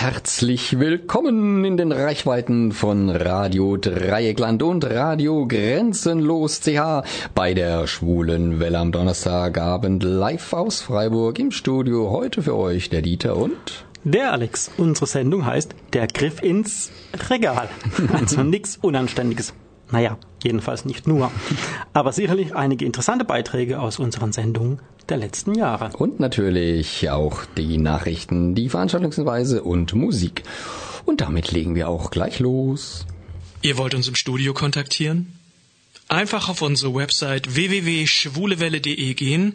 herzlich willkommen in den Reichweiten von Radio Dreieckland und Radio Grenzenlos CH bei der Schwulen Welle am Donnerstagabend live aus Freiburg im Studio. Heute für euch der Dieter und der Alex. Unsere Sendung heißt Der Griff ins Regal. Also nichts Unanständiges. Naja, jedenfalls nicht nur. Aber sicherlich einige interessante Beiträge aus unseren Sendungen der letzten Jahre. Und natürlich auch die Nachrichten, die Veranstaltungsweise und Musik. Und damit legen wir auch gleich los. Ihr wollt uns im Studio kontaktieren? Einfach auf unsere Website www.schwulewelle.de gehen,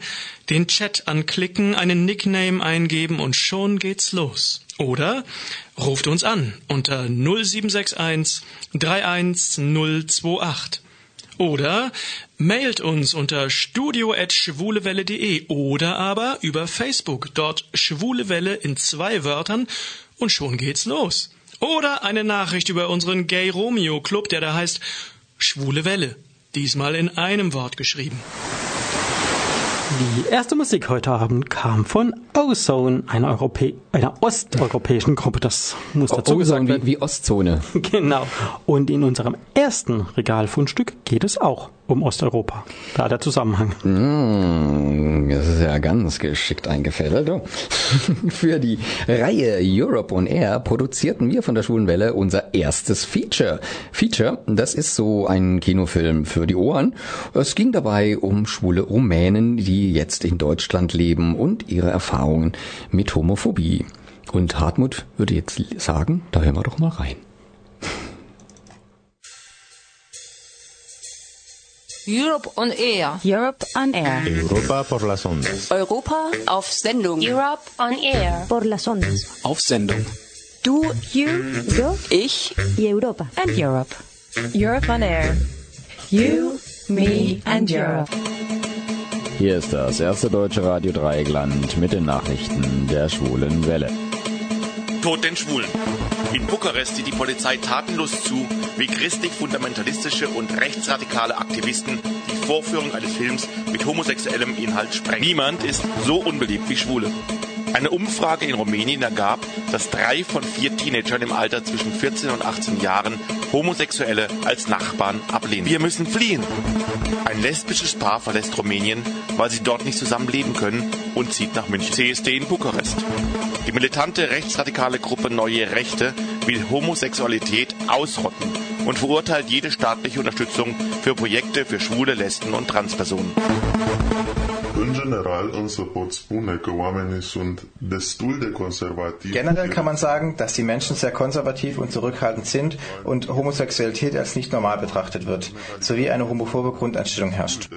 den Chat anklicken, einen Nickname eingeben und schon geht's los. Oder ruft uns an unter 0761 31028. Oder mailt uns unter studio.schwulewelle.de oder aber über Facebook, dort Schwulewelle in zwei Wörtern und schon geht's los. Oder eine Nachricht über unseren Gay Romeo Club, der da heißt Schwule Welle. Diesmal in einem Wort geschrieben. Die erste Musik heute Abend kam von Ozone, einer, Europä einer osteuropäischen Gruppe. Das muss dazu gesagt werden. Wie, wie Ostzone. Genau. Und in unserem ersten Regalfundstück geht es auch um Osteuropa. Da der Zusammenhang. Mm, das ist ja ganz geschickt eingefädelt. Für die Reihe Europe on Air produzierten wir von der Schwulen Welle unser erstes Feature. Feature, das ist so ein Kinofilm für die Ohren. Es ging dabei um schwule Rumänen, die jetzt in Deutschland leben und ihre Erfahrungen mit Homophobie. Und Hartmut würde jetzt sagen, da hören wir doch mal rein. Europe on Air. Europe on Air. Europa por las ondas. Europa auf Sendung. Europe on Air. Por las ondas. Auf Sendung. Du, you, yo, ich Europa. And Europe. Europe on Air. You, me and Europe. Hier ist das erste deutsche Radio Dreieckland mit den Nachrichten der Schwulen Welle. Tod den Schwulen. In Bukarest sieht die Polizei tatenlos zu, wie christlich-fundamentalistische und rechtsradikale Aktivisten die Vorführung eines Films mit homosexuellem Inhalt sprengen. Niemand ist so unbeliebt wie Schwule. Eine Umfrage in Rumänien ergab, dass drei von vier Teenagern im Alter zwischen 14 und 18 Jahren Homosexuelle als Nachbarn ablehnen. Wir müssen fliehen. Ein lesbisches Paar verlässt Rumänien, weil sie dort nicht zusammenleben können und zieht nach München. CSD in Bukarest. Die militante rechtsradikale Gruppe Neue Rechte will Homosexualität ausrotten und verurteilt jede staatliche Unterstützung für Projekte für schwule, Lesben und Transpersonen. Generell kann man sagen, dass die Menschen sehr konservativ und zurückhaltend sind und Homosexualität als nicht normal betrachtet wird, sowie eine homophobe Grundeinstellung herrscht.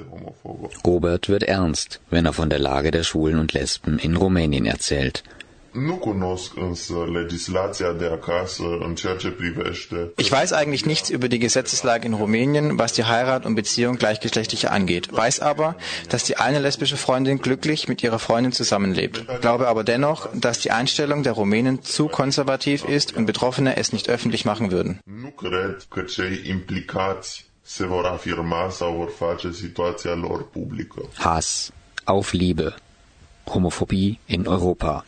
Robert wird ernst, wenn er von der Lage der Schwulen und Lesben in Rumänien erzählt Nu cunosc însă legislația de acasă în ceea ce privește. Ich weiß eigentlich nichts über die Gesetzeslage in Rumänien, was die Heirat und Beziehung gleichgeschlechtlicher angeht. Weiß aber, dass die eine lesbische Freundin glücklich mit ihrer Freundin zusammenlebt. Glaube aber dennoch, dass die Einstellung der Rumänen zu konservativ ist und Betroffene es nicht öffentlich machen würden. Nu cred că cei implicați se vor afirma sau vor face situația lor publică. Hass auf Liebe. Homophobie in Europa.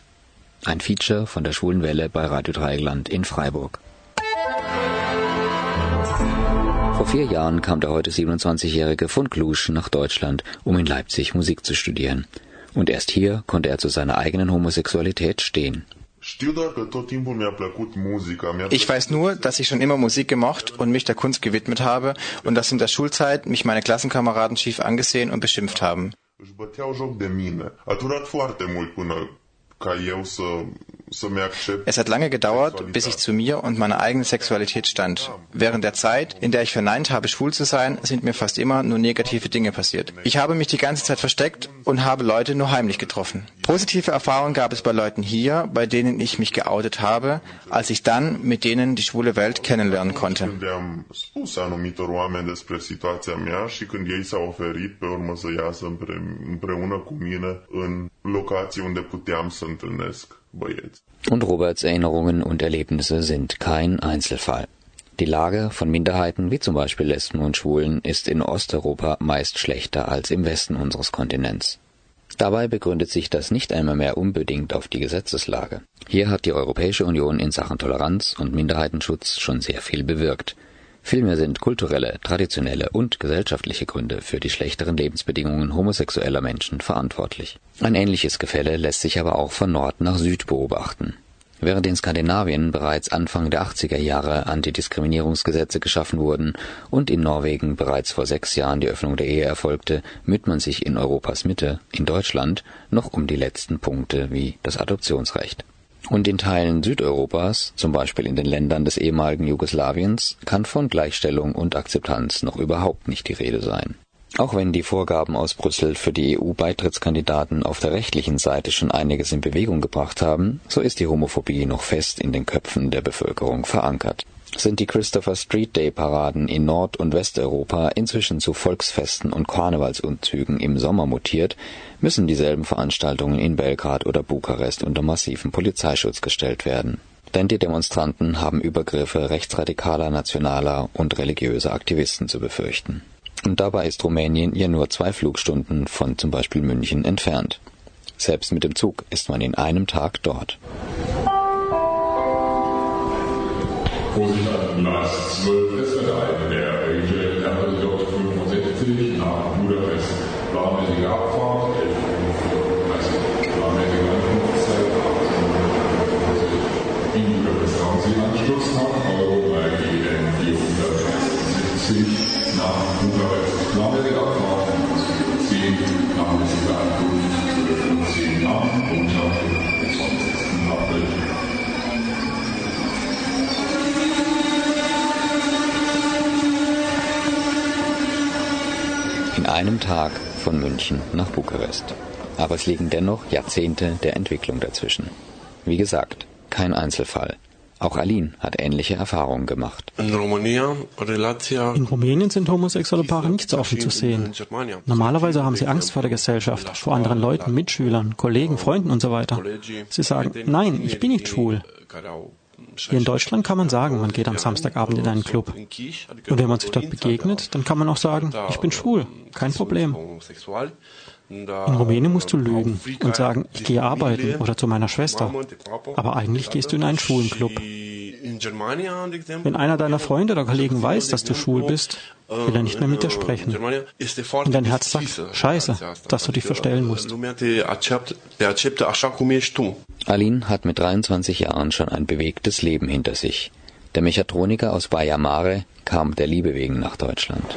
Ein Feature von der Schwulen Welle bei Radio Dreieckland in Freiburg. Vor vier Jahren kam der heute 27-jährige von Klusch nach Deutschland, um in Leipzig Musik zu studieren. Und erst hier konnte er zu seiner eigenen Homosexualität stehen. Ich weiß nur, dass ich schon immer Musik gemocht und mich der Kunst gewidmet habe und dass in der Schulzeit mich meine Klassenkameraden schief angesehen und beschimpft haben. Es hat lange gedauert, bis ich zu mir und meiner eigenen Sexualität stand. Während der Zeit, in der ich verneint habe, schwul zu sein, sind mir fast immer nur negative Dinge passiert. Ich habe mich die ganze Zeit versteckt und habe Leute nur heimlich getroffen. Positive Erfahrungen gab es bei Leuten hier, bei denen ich mich geoutet habe, als ich dann mit denen die schwule Welt kennenlernen konnte. Locații unde puteam să întâlnesc. Und Roberts Erinnerungen und Erlebnisse sind kein Einzelfall. Die Lage von Minderheiten wie zum Beispiel Lesben und Schwulen ist in Osteuropa meist schlechter als im Westen unseres Kontinents. Dabei begründet sich das nicht einmal mehr unbedingt auf die Gesetzeslage. Hier hat die Europäische Union in Sachen Toleranz und Minderheitenschutz schon sehr viel bewirkt. Vielmehr sind kulturelle, traditionelle und gesellschaftliche Gründe für die schlechteren Lebensbedingungen homosexueller Menschen verantwortlich. Ein ähnliches Gefälle lässt sich aber auch von Nord nach Süd beobachten. Während in Skandinavien bereits Anfang der 80er Jahre Antidiskriminierungsgesetze geschaffen wurden und in Norwegen bereits vor sechs Jahren die Öffnung der Ehe erfolgte, müht man sich in Europas Mitte, in Deutschland, noch um die letzten Punkte wie das Adoptionsrecht. Und in Teilen Südeuropas, zum Beispiel in den Ländern des ehemaligen Jugoslawiens, kann von Gleichstellung und Akzeptanz noch überhaupt nicht die Rede sein auch wenn die Vorgaben aus Brüssel für die EU-Beitrittskandidaten auf der rechtlichen Seite schon einiges in Bewegung gebracht haben, so ist die Homophobie noch fest in den Köpfen der Bevölkerung verankert. Sind die Christopher Street Day Paraden in Nord- und Westeuropa inzwischen zu Volksfesten und Karnevalsumzügen im Sommer mutiert, müssen dieselben Veranstaltungen in Belgrad oder Bukarest unter massiven Polizeischutz gestellt werden. Denn die Demonstranten haben Übergriffe rechtsradikaler, nationaler und religiöser Aktivisten zu befürchten. Und dabei ist Rumänien ja nur zwei Flugstunden von zum Beispiel München entfernt. Selbst mit dem Zug ist man in einem Tag dort. Vorsicht, Gleis 12 ist der eine, der RJ65 nach Budapest. Planmäßige Abfahrt, 11 Uhr, also planmäßige Ankunftszeit, 18 Uhr. In Sie Anschluss nach Euro bei GN 470 nach Bukarest planmäßig abfahren, 10 planmäßige Ankunft, 10 nach Montag, 20. April. In einem Tag von München nach Bukarest. Aber es liegen dennoch Jahrzehnte der Entwicklung dazwischen. Wie gesagt, kein Einzelfall. Auch Aline hat ähnliche Erfahrungen gemacht. In Rumänien sind homosexuelle Paare nicht so offen zu sehen. Normalerweise haben sie Angst vor der Gesellschaft, vor anderen Leuten, Mitschülern, Kollegen, Freunden und so weiter. Sie sagen, nein, ich bin nicht schwul. Hier in Deutschland kann man sagen, man geht am Samstagabend in einen Club. Und wenn man sich dort begegnet, dann kann man auch sagen, ich bin schwul, kein Problem. In Rumänien musst du lügen und sagen, ich gehe arbeiten oder zu meiner Schwester. Aber eigentlich gehst du in einen schwulen Club. Wenn einer deiner Freunde oder Kollegen weiß, dass du schwul bist, will er nicht mehr mit dir sprechen. Und dein Herz sagt, scheiße, dass du dich verstellen musst. Aline hat mit 23 Jahren schon ein bewegtes Leben hinter sich. Der Mechatroniker aus Baia Mare kam der Liebe wegen nach Deutschland.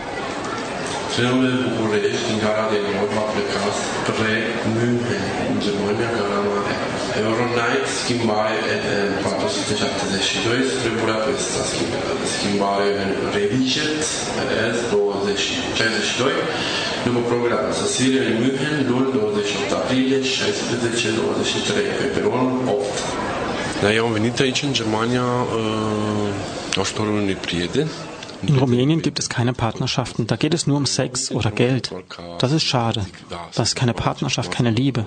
Filmul București, din gara de nord, va pleca spre München, în Germania, gara mare. Euronight, schimbare în 472 spre Budapest, schimbare în Reviget, S62, după program, sosire în München, luni 28 aprilie, 16-23, pe peronul 8. Da, eu am venit aici în Germania uh, ajutorul unui prieten In Rumänien gibt es keine Partnerschaften. Da geht es nur um Sex oder Geld. Das ist schade. Das ist keine Partnerschaft, keine Liebe.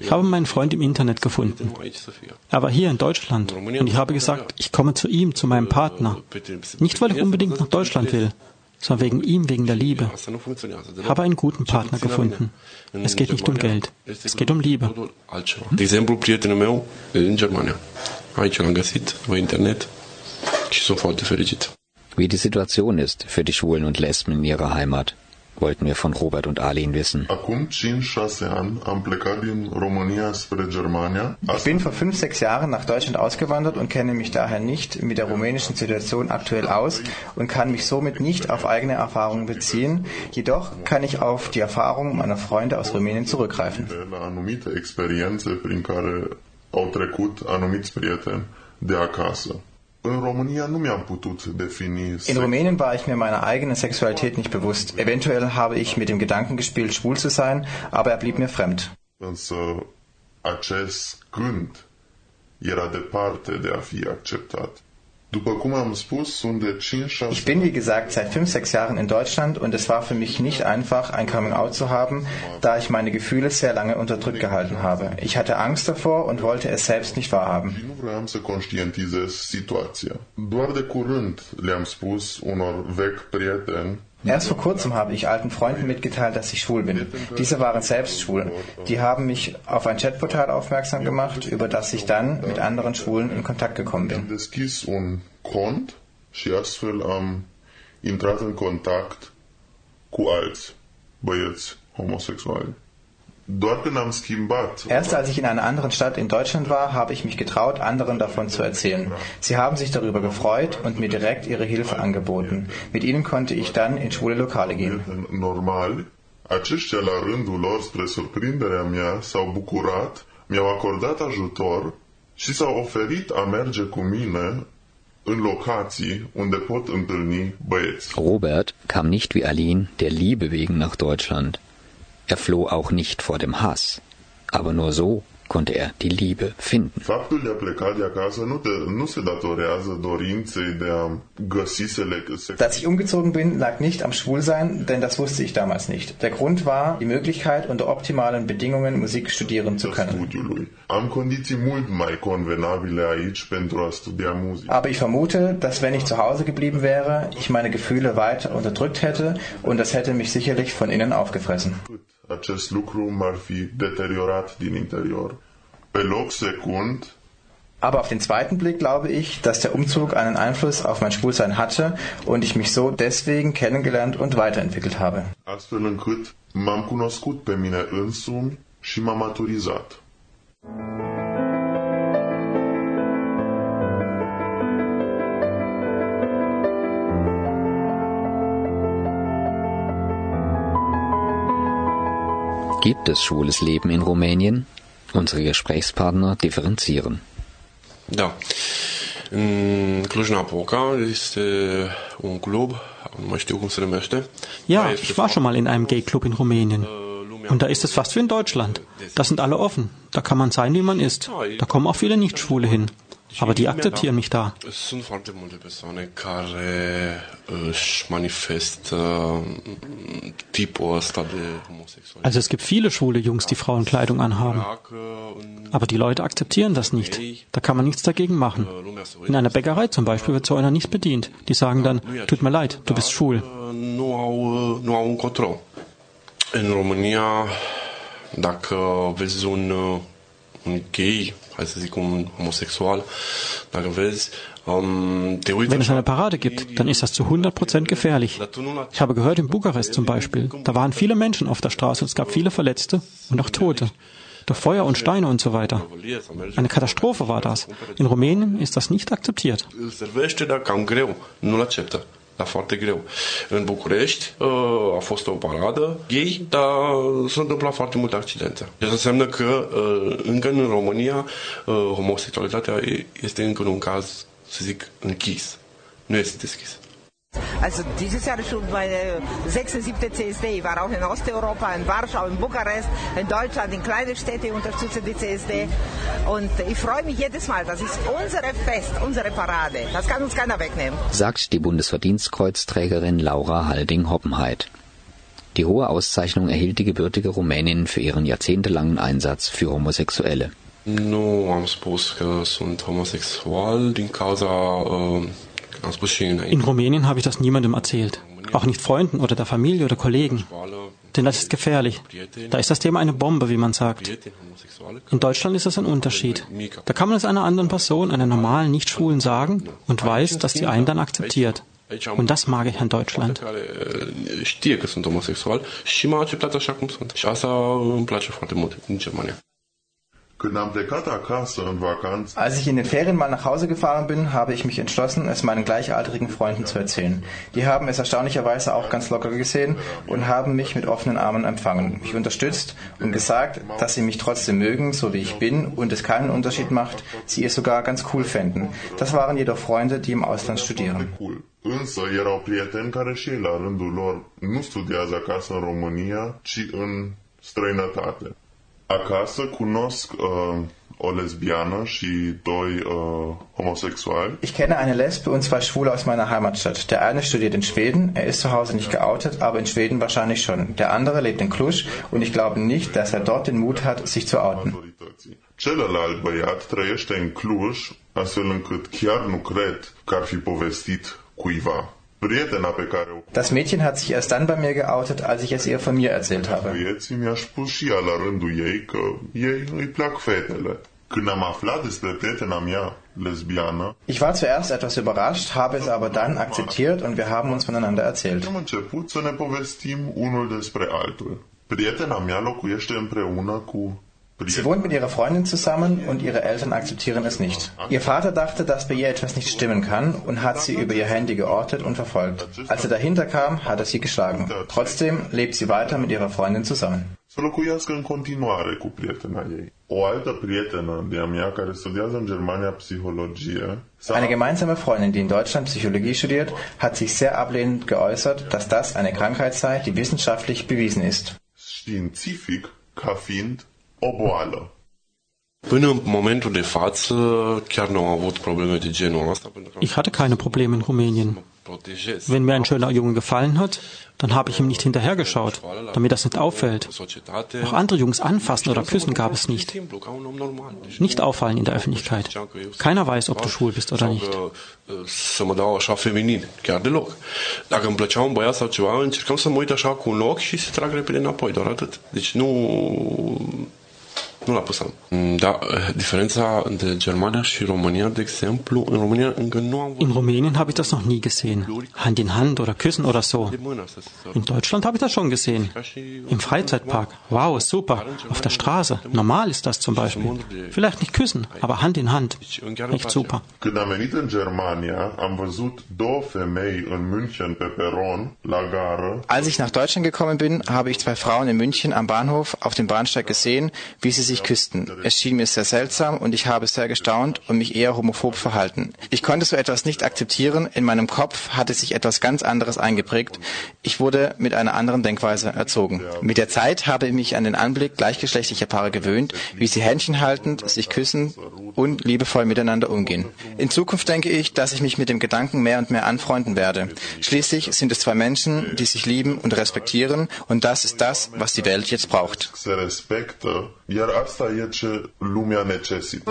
Ich habe meinen Freund im Internet gefunden. Er war hier in Deutschland und ich habe gesagt, ich komme zu ihm, zu meinem Partner. Nicht, weil ich unbedingt nach Deutschland will, sondern wegen ihm, wegen der Liebe. Ich habe einen guten Partner gefunden. Es geht nicht um Geld, es geht um Liebe. De exemplu, prietenul meu în Germania. Aici l-am găsit, pe internet și sunt foarte. Wie die Situation ist für die Schwulen und Lesben in ihrer Heimat, wollten wir von Robert und Arlene wissen. Ich bin vor fünf, sechs Jahren nach Deutschland ausgewandert und kenne mich daher nicht mit der rumänischen Situation aktuell aus und kann mich somit nicht auf eigene Erfahrungen beziehen. Jedoch kann ich auf die Erfahrungen meiner Freunde aus Rumänien zurückgreifen. au trecut anumiți prieteni de acasă. In Rumänien war ich mir meiner eigenen Sexualität nicht bewusst. Eventuell habe ich mit dem Gedanken gespielt, schwul zu sein, aber er blieb mir fremd. acest gând era departe de a fi acceptat. Ich bin, wie gesagt, seit fünf, sechs Jahren in Deutschland und es war für mich nicht einfach, ein Coming-out zu haben, da ich meine Gefühle sehr lange unterdrückt gehalten habe. Ich hatte Angst davor und wollte es selbst nicht wahrhaben. Erst vor kurzem habe ich alten Freunden mitgeteilt, dass ich schwul bin. Diese waren selbst schwul. Die haben mich auf ein Chatportal aufmerksam gemacht, über das ich dann mit anderen Schwulen in Kontakt gekommen bin. băieți homosexuali. Erst als ich in einer anderen Stadt in Deutschland war, habe ich mich getraut, anderen davon zu erzählen. Sie haben sich darüber gefreut und mir direkt ihre Hilfe angeboten. Mit ihnen konnte ich dann in schwule Lokale gehen. Normal, aceștia la rândul lor, spre surprinderea mea, s-au bucurat, mi-au acordat ajutor și s-au oferit a merge cu mine în locații unde pot întâlni băieți. Robert kam nicht wie Aline der Liebe wegen nach Deutschland. Er floh auch nicht vor dem Hass, aber nur so konnte er die Liebe finden. Faptul de a pleca de acasă nu, te, nu se datorează dorinței de a găsi Dass ich umgezogen bin, lag nicht am Schwulsein, denn das wusste ich damals nicht. Der Grund war die Möglichkeit, unter optimalen Bedingungen Musik studieren zu können. Studiului. Am condiții mult mai convenabile aici pentru a studia muzică. Aber ich vermute, dass wenn ich zu Hause geblieben wäre, ich meine Gefühle weiter unterdrückt hätte und das hätte mich sicherlich von innen aufgefressen. Acest lucru m-ar fi deteriorat din interior. Pe loc secund, aber auf den zweiten Blick glaube ich, dass der Umzug einen Einfluss auf mein Schwulsein hatte und ich mich so deswegen kennengelernt und weiterentwickelt habe. Astfel încât m-am cunoscut pe mine însumi și m-am maturizat. Gibt es schwules Leben in Rumänien? Unsere Gesprächspartner differenzieren. Da. În Cluj-Napoca este un club, nu mai știu cum se numește. Ja, ich war schon mal in einem Gay-Club in Rumänien. Und da ist es fast wie in Deutschland. Da sind alle offen. Da kann man sein, wie man ist. Da kommen auch viele Nicht-Schwule hin. Aber die akzeptieren mich da. Sunt foarte multe persoane care își manifestă tipul ăsta de. Also es gibt viele schwule Jungs, die Frauenkleidung anhaben. Aber die Leute akzeptieren das nicht. Da kann man nichts dagegen machen. In einer Bäckerei zum Beispiel wird so einer nicht bedient. Die sagen dann, tut mir leid, du bist schwul. Nu au, nu au un control. În România, dacă vezi un, un gay zic, un homosexual, um, te uiți Wenn es eine Parade gibt, dann ist das zu 100% gefährlich. Ich habe gehört, in Bukarest zum Beispiel, da waren viele Menschen auf der Straße und es gab viele Verletzte und auch Tote. Durch Feuer und Steine und so weiter. Eine Katastrophe war das. In Rumänien ist das nicht akzeptiert. Dar foarte greu. În București a fost o paradă gay, dar s-au întâmplat foarte multe accidente. Deci înseamnă că încă în România homosexualitatea este încă un caz, să zic, închis. Nu este deschis. Also dieses Jahr ist schon meine sechste, siebte CSD. Ich war auch in Osteuropa, in Warschau, in Bukarest, in Deutschland, in kleine Städte unterstütze die CSD. Und ich freue mich jedes Mal. Das ist unsere Fest, unsere Parade. Das kann uns keiner wegnehmen. Sagt die Bundesverdienstkreuzträgerin Laura Halding-Hoppenheit. Die hohe Auszeichnung erhielt die gebürtige Rumänin für ihren jahrzehntelangen Einsatz für Homosexuelle. Nu am spus că sunt homosexual din cauza uh, In Rumänien habe ich das niemandem erzählt. Auch nicht Freunden oder der Familie oder Kollegen. Denn das ist gefährlich. Da ist das Thema eine Bombe, wie man sagt. In Deutschland ist das ein Unterschied. Da kann man es einer anderen Person, einer normalen Nicht-Schwulen sagen und weiß, dass die einen dann akzeptiert. Und das mag ich an Deutschland. Știe că sunt homosexual și m-a acceptat așa cum sunt. Și asta îmi place foarte mult în Germania. Als ich in den Ferien mal nach Hause gefahren bin, habe ich mich entschlossen, es meinen gleichaltrigen Freunden zu erzählen. Die haben es erstaunlicherweise auch ganz locker gesehen und haben mich mit offenen Armen empfangen, mich unterstützt und gesagt, dass sie mich trotzdem mögen, so wie ich bin und es keinen Unterschied macht, sie es sogar ganz cool fänden. Das waren jedoch Freunde, die im Ausland studieren. Însă erau prieteni care și ei la rândul lor nu studiază acasă în România, ci în străinătate. Acasă cunosc uh, o lesbiană și doi uh, homosexuali. Ich kenne eine Lesbe und zwei Schwule aus meiner Heimatstadt. Der eine studiert in Schweden, er ist zu Hause nicht geoutet, aber in Schweden wahrscheinlich schon. Der andere lebt in Cluj und ich glaube nicht, dass er dort den Mut hat, sich zu outen. Celălalt băiat trăiește în Cluj, astfel încât chiar nu cred că ar fi povestit cuiva Das Mädchen hat sich erst dann bei mir geoutet, als ich es ihr von mir erzählt habe. Ich war zuerst etwas überrascht, habe es aber dann akzeptiert und wir haben uns voneinander erzählt. Prietena mea locuiește împreună cu Sie wohnt mit ihrer Freundin zusammen und ihre Eltern akzeptieren es nicht. Ihr Vater dachte, dass bei ihr etwas nicht stimmen kann und hat sie über ihr Handy geortet und verfolgt. Als er dahinter kam, hat er sie geschlagen. Trotzdem lebt sie weiter mit ihrer Freundin zusammen. să locuiască în continuare cu prietena ei. O altă prietenă de-a mea care studiază în Germania psihologie Eine gemeinsame Freundin, die in Deutschland Psychologie studiert, hat sich sehr ablehnend geäußert, dass das eine Krankheit sei, die wissenschaftlich bewiesen ist. științific ca fiind o boală. Până în momentul de față chiar nu am avut probleme de genul ăsta pentru că Ich hatte keine Probleme in Rumänien. Wenn mir ein schöner Junge gefallen hat, dann habe ich ihm nicht hinterhergeschaut, damit das nicht auffällt. Auch andere Jungs anfassen oder küssen gab es nicht. Nicht auffallen in der Öffentlichkeit. Keiner weiß, ob du schwul bist oder nicht. uh, să mă dau așa feminin, chiar deloc. Dacă îmi plăcea un băiat sau ceva, încercam să mă uit așa cu un ochi și să trag repede înapoi, doar atât. Deci nu... Nu l-a pus Da, diferența între Germania și România, de exemplu, în România încă nu am In Rumänien habe ich das noch nie gesehen. Hand in Hand oder küssen oder so. In Deutschland habe ich das schon gesehen. Im Freizeitpark. Wow, super. Auf der Straße. Normal ist das zum Beispiel. Vielleicht nicht küssen, aber Hand in Hand. Echt super. Când am venit în Germania, am văzut două femei în München pe peron, la gară, Als ich nach Deutschland gekommen bin, habe ich zwei Frauen in München am Bahnhof auf dem Bahnsteig gesehen, wie sie sich küssten. Es schien mir sehr seltsam und ich habe sehr gestaunt und mich eher homophob verhalten. Ich konnte so etwas nicht akzeptieren. In meinem Kopf hatte sich etwas ganz anderes eingeprägt. Ich wurde mit einer anderen Denkweise erzogen. Mit der Zeit habe ich mich an den Anblick gleichgeschlechtlicher Paare gewöhnt, wie sie Händchen haltend, sich küssen und liebevoll miteinander umgehen. In Zukunft denke ich, dass ich mich mit dem Gedanken mehr und mehr anfreunden werde. Schließlich sind es zwei Menschen, die sich lieben und respektieren und das ist das, was die Welt jetzt braucht. Se respectă, iar asta e ce lumea necesită.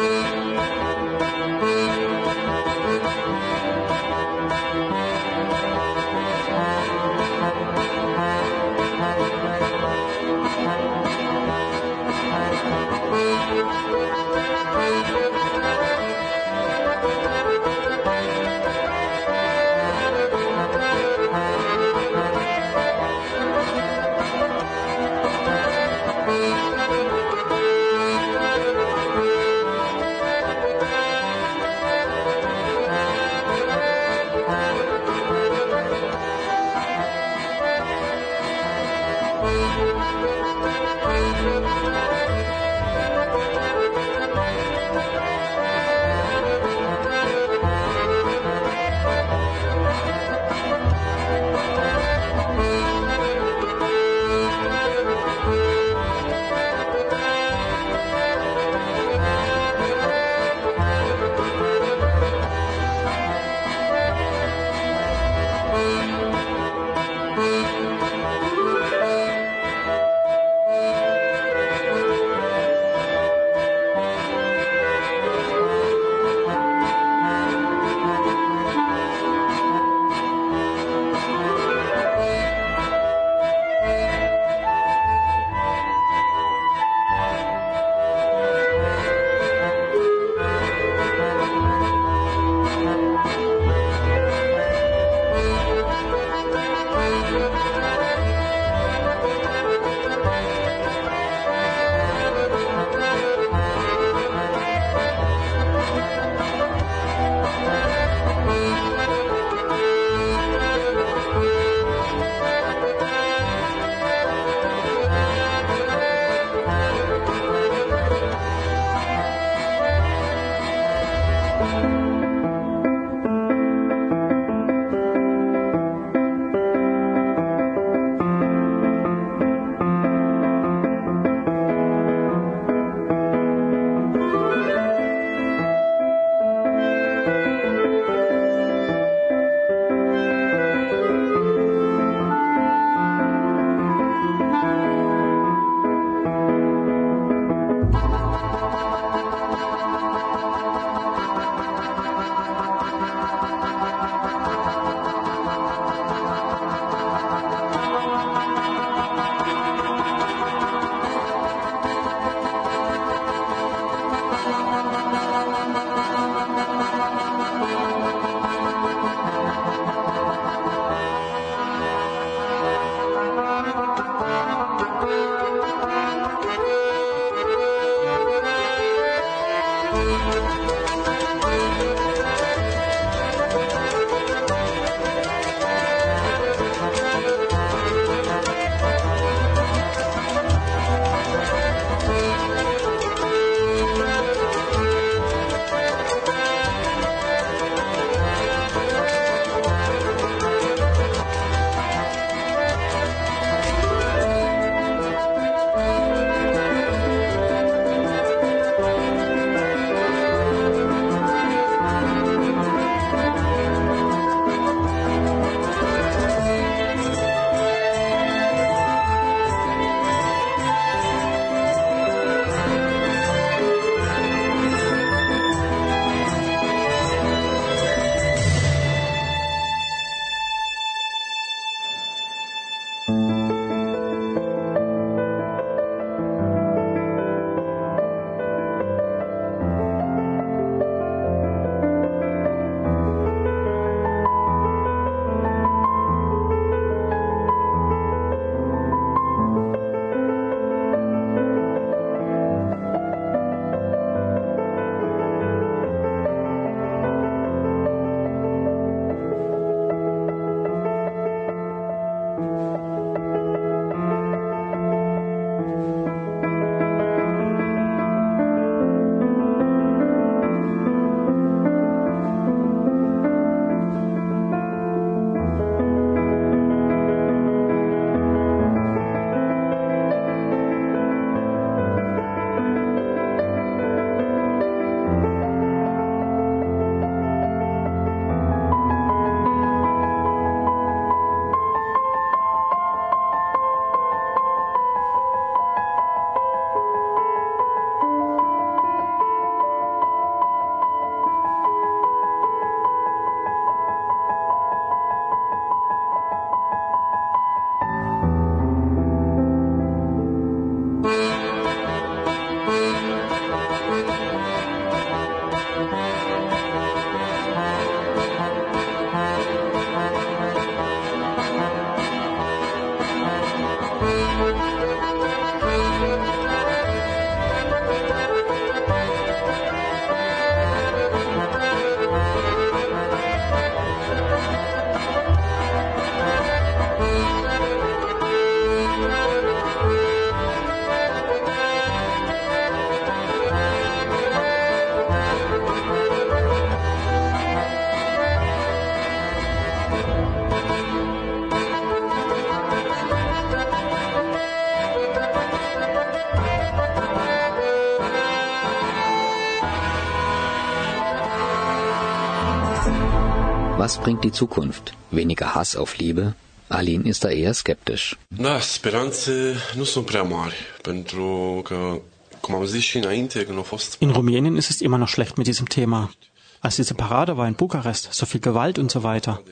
Was bringt die Zukunft? Weniger Hass auf Liebe? Alin ist da eher skeptisch. Da, speranțe nu sunt prea mari, pentru că, cum am zis și înainte, când. In Rumänien ist es immer noch schlecht mit diesem Thema. Als diese Parade war in Bukarest, so viel Gewalt und so weiter.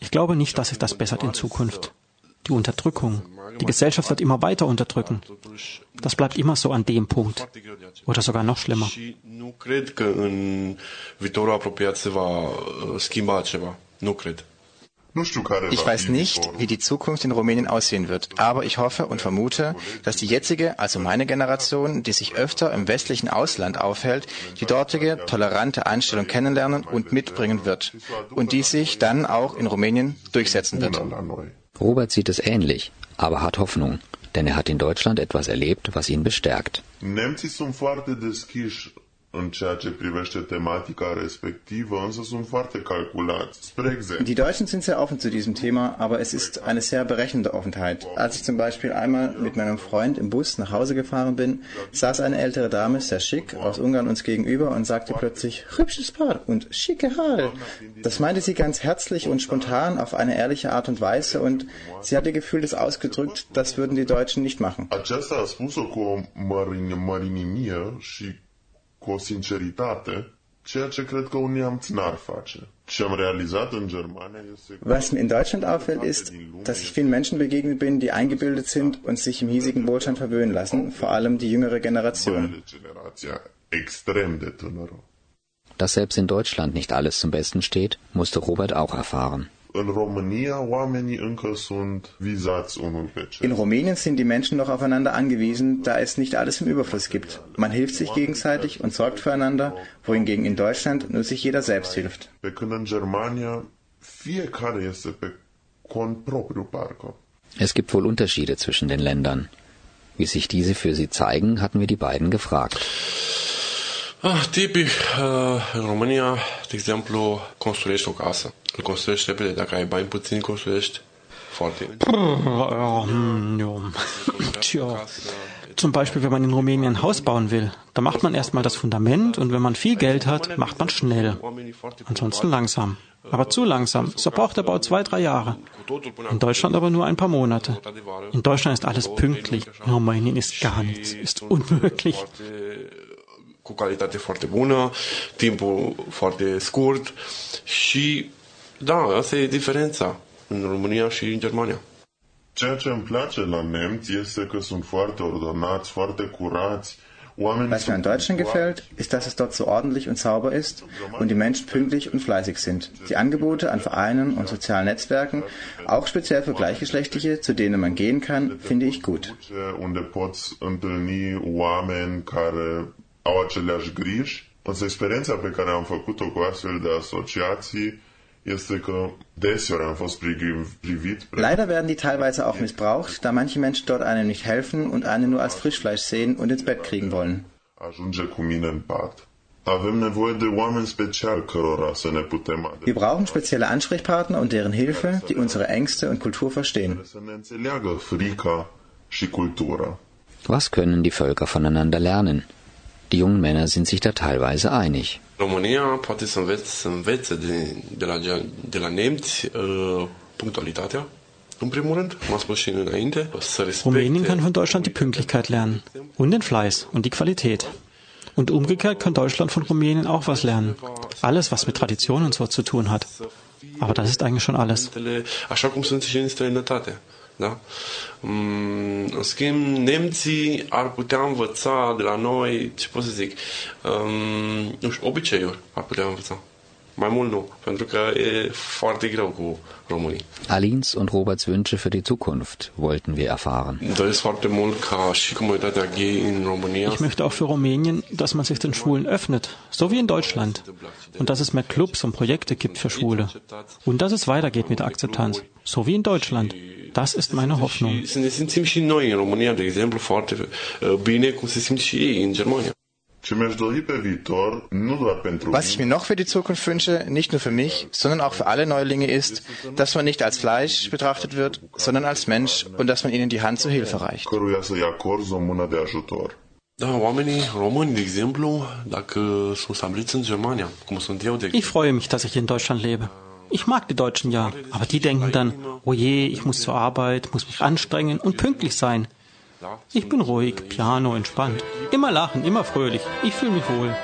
Ich glaube nicht, dass sich das bessert in Zukunft. Die Unterdrückung. Die Gesellschaft wird immer weiter unterdrücken. Das bleibt immer so an dem Punkt. Oder sogar noch schlimmer. Uh. Ich weiß nicht, wie die Zukunft in Rumänien aussehen wird, aber ich hoffe und vermute, dass die jetzige, also meine Generation, die sich öfter im westlichen Ausland aufhält, die dortige tolerante Einstellung kennenlernen und mitbringen wird und die sich dann auch in Rumänien durchsetzen wird. Robert sieht es ähnlich, aber hat Hoffnung, denn er hat in Deutschland etwas erlebt, was ihn bestärkt. Nemții sunt foarte deschiși în ceea ce privește tematica respectivă, însă sunt foarte calculați. Spre exemplu. Die Deutschen sind sehr offen zu diesem Thema, aber es ist eine sehr berechnende Offenheit. Als ich zum Beispiel einmal mit meinem Freund im Bus nach Hause gefahren bin, saß eine ältere Dame, sehr schick, aus Ungarn uns gegenüber und sagte plötzlich, hübsches Paar und schicke Haare. Das meinte sie ganz herzlich und spontan auf eine ehrliche Art und Weise und sie hat ihr Gefühl das ausgedrückt, das würden die Deutschen nicht machen. Aceasta a spus-o cu o mărinimie și cu o sinceritate, ceea ce cred că un neamț n-ar face. Was mir in Deutschland auffällt, ist, dass ich vielen Menschen begegnet bin, die eingebildet sind und sich im hiesigen Wohlstand verwöhnen lassen, vor allem die jüngere Generation. Dass selbst in Deutschland nicht alles zum Besten steht, musste Robert auch erfahren. În România, oamenii încă sunt vizați unul pe celălalt. In Rumänien sind die Menschen noch aufeinander angewiesen, da es nicht alles im Überfluss gibt. Man hilft sich gegenseitig und sorgt füreinander, wohingegen in Deutschland nur sich jeder selbst hilft. Pe când în Germania, fiecare este pe cont propriu, parcă. Es gibt wohl Unterschiede zwischen den Ländern. Wie sich diese für sie zeigen, hatten wir die beiden gefragt. Ah, tipic, uh, în România, de exemplu, construiești o casă. Îl construiești repede. Dacă ai bani puțini, construiești foarte... Zum Beispiel, wenn man in Rumänien ein Haus bauen will, da macht man erstmal das Fundament und wenn man viel Geld hat, macht man schnell. Ansonsten langsam. Aber zu langsam. So braucht der Bau zwei, drei Jahre. In Deutschland aber nur ein paar Monate. In Deutschland ist alles pünktlich. In Rumänien ist gar nichts. Ist unmöglich. Cu calitate foarte bună, timpul foarte scurt și da, asta e diferența în România și în Germania. Ceea ce îmi place la nemți este că sunt foarte ordonați, foarte curați. Was mir an Deutschland gefällt, ist, dass es dort so ordentlich und sauber ist und die Menschen pünktlich und fleißig sind. Die Angebote an Vereinen und sozialen Netzwerken, auch speziell für Gleichgeschlechtliche, zu denen man gehen kann, finde ich gut. Au aceleași griji, însă experiența pe care am făcut-o cu astfel de asociații este că deseori am fost privit. Leider werden die teilweise auch missbraucht, da manche Menschen dort einem nicht helfen und einen nur als Frischfleisch sehen und ins Bett kriegen wollen. Ajunge cu mine în pat. Avem nevoie de oameni speciali cărora să ne putem Wir brauchen spezielle Ansprechpartner und deren Hilfe, die unsere Ängste und Kultur verstehen. Să ne înțeleagă frica și cultura. Was können die Völker voneinander lernen? Die jungen Männer sind sich da teilweise einig. România poate să învețe, să învețe de, de, la, de la nemți uh, punctualitatea. Rumänien kann von Deutschland die Pünktlichkeit lernen und den Fleiß und die Qualität. Und umgekehrt kann Deutschland von Rumänien auch was lernen. Alles, was mit Tradition und so zu tun hat. Aber das ist eigentlich schon alles. Așa cum sunt și în străinătate. Da? În schimb, nemții ar putea învăța de la noi, ce pot să zic, um, nu știu, obiceiuri ar putea învăța. Mai mult nu, pentru că e foarte greu cu românii. Alins und Roberts Wünsche für die Zukunft wollten wir erfahren. Ich möchte auch für Rumänien, dass man sich den Schwulen öffnet, so wie in Deutschland. Und dass es mehr Clubs und Projekte gibt für Schwule. Und dass es weitergeht mit der Akzeptanz, so wie in Deutschland. Das ist meine Hoffnung. În Germania. Was ich mir noch für die Zukunft wünsche, nicht nur für mich, sondern auch für alle Neulinge, ist, dass man nicht als Fleisch betrachtet wird, sondern als Mensch und dass man ihnen die Hand zur Hilfe reicht. Ich freue mich, dass ich in Deutschland lebe. Ich mag die Deutschen ja, aber die denken dann, oh je, ich muss zur Arbeit, muss mich anstrengen und pünktlich sein. Ich bin ruhig, piano, entspannt. Immer lachen, immer fröhlich. Ich fühle mich wohl.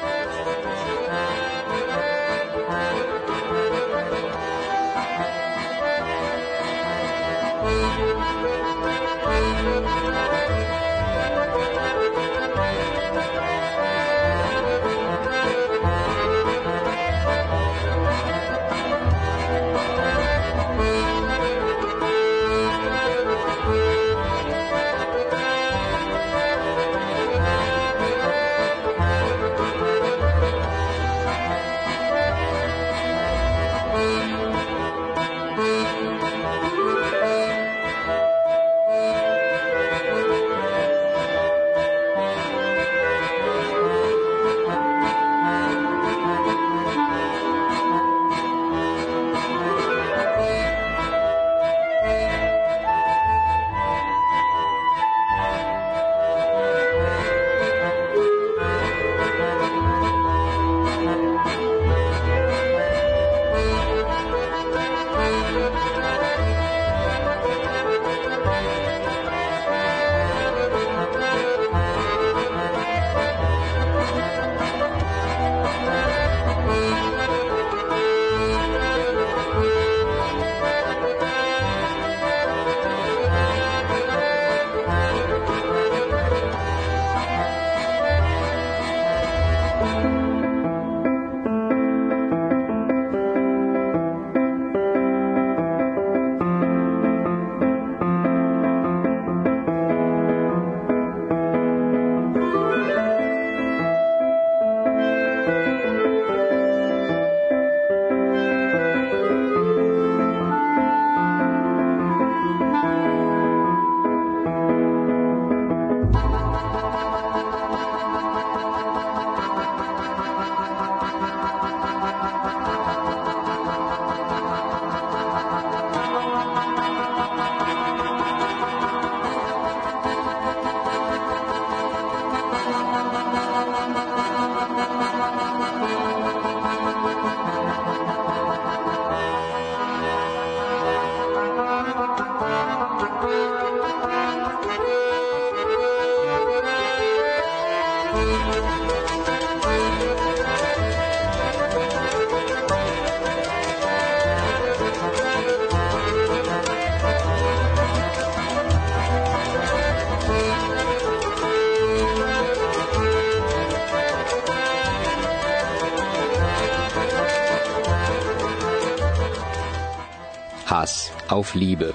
Hass auf Liebe.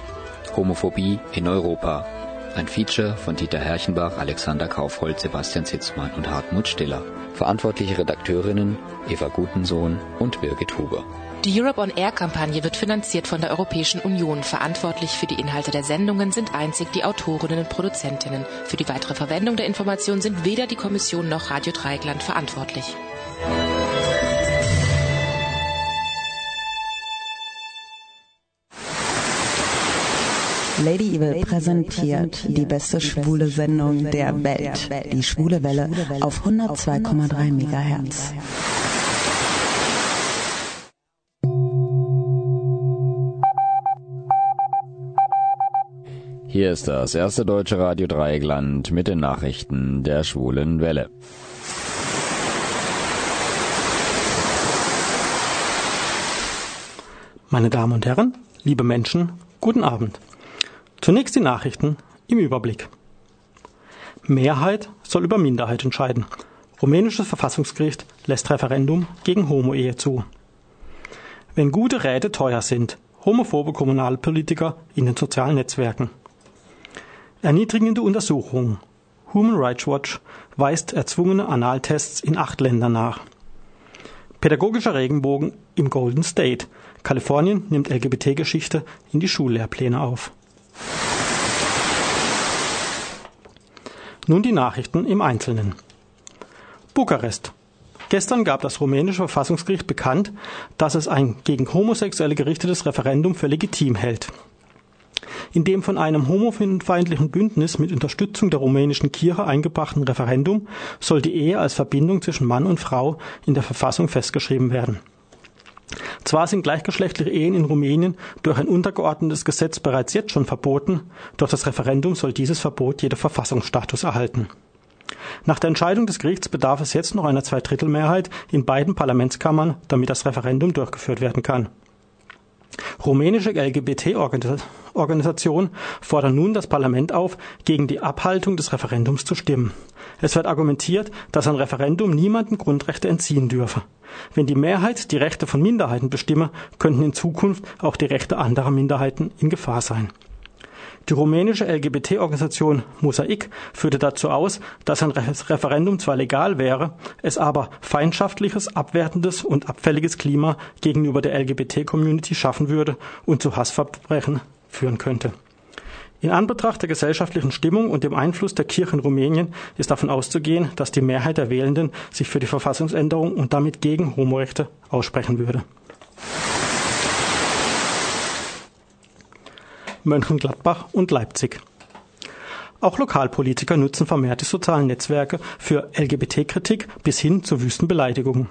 Homophobie in Europa. Ein Feature von Dieter Herrchenbach, Alexander Kaufhold, Sebastian Zitzmann und Hartmut Stiller. Verantwortliche Redakteurinnen Eva Gutensohn und Birgit Huber. Die Europe on Air Kampagne wird finanziert von der Europäischen Union. Verantwortlich für die Inhalte der Sendungen sind einzig die Autorinnen und Produzentinnen. Für die weitere Verwendung der Informationen sind weder die Kommission noch Radio Dreieckland verantwortlich. Lady Evil präsentiert die beste schwule Sendung der Welt, die Schwule Welle auf 102,3 MHz. Hier ist das erste deutsche Radio Dreieckland mit den Nachrichten der Schwulen Welle. Meine Damen und Herren, liebe Menschen, guten Abend. Zunächst die Nachrichten im Überblick. Mehrheit soll über Minderheit entscheiden. Rumänisches Verfassungsgericht lässt Referendum gegen Homo-Ehe zu. Wenn gute Räte teuer sind, homophobe Kommunalpolitiker in den sozialen Netzwerken. Erniedrigende Untersuchungen. Human Rights Watch weist erzwungene Analtests in acht Ländern nach. Pädagogischer Regenbogen im Golden State. Kalifornien nimmt LGBT-Geschichte in die Schullehrpläne auf. Nun die Nachrichten im Einzelnen. Bukarest. Gestern gab das rumänische Verfassungsgericht bekannt, dass es ein gegen Homosexuelle gerichtetes Referendum für legitim hält. In dem von einem homofeindlichen Bündnis mit Unterstützung der rumänischen Kirche eingebrachten Referendum soll die Ehe als Verbindung zwischen Mann und Frau in der Verfassung festgeschrieben werden. Zwar sind gleichgeschlechtliche Ehen in Rumänien durch ein untergeordnetes Gesetz bereits jetzt schon verboten, durch das Referendum soll dieses Verbot jeder Verfassungsstatus erhalten. Nach der Entscheidung des Gerichts bedarf es jetzt noch einer Zweidrittelmehrheit in beiden Parlamentskammern, damit das Referendum durchgeführt werden kann. Rumänische LGBT-Organisationen fordern nun das Parlament auf, gegen die Abhaltung des Referendums zu stimmen. Es wird argumentiert, dass ein Referendum niemanden Grundrechte entziehen dürfe. Wenn die Mehrheit die Rechte von Minderheiten bestimme, könnten in Zukunft auch die Rechte anderer Minderheiten in Gefahr sein. Die rumänische LGBT-Organisation Mosaik führte dazu aus, dass ein Referendum zwar legal wäre, es aber feindschaftliches, abwertendes und abfälliges Klima gegenüber der LGBT-Community schaffen würde und zu Hassverbrechen führen könnte. In Anbetracht der gesellschaftlichen Stimmung und dem Einfluss der Kirche in Rumänien ist davon auszugehen, dass die Mehrheit der Wählenden sich für die Verfassungsänderung und damit gegen Homorechte aussprechen würde. Mönchengladbach und Leipzig. Auch Lokalpolitiker nutzen vermehrt die sozialen Netzwerke für LGBT-Kritik bis hin zu wüsten Beleidigungen.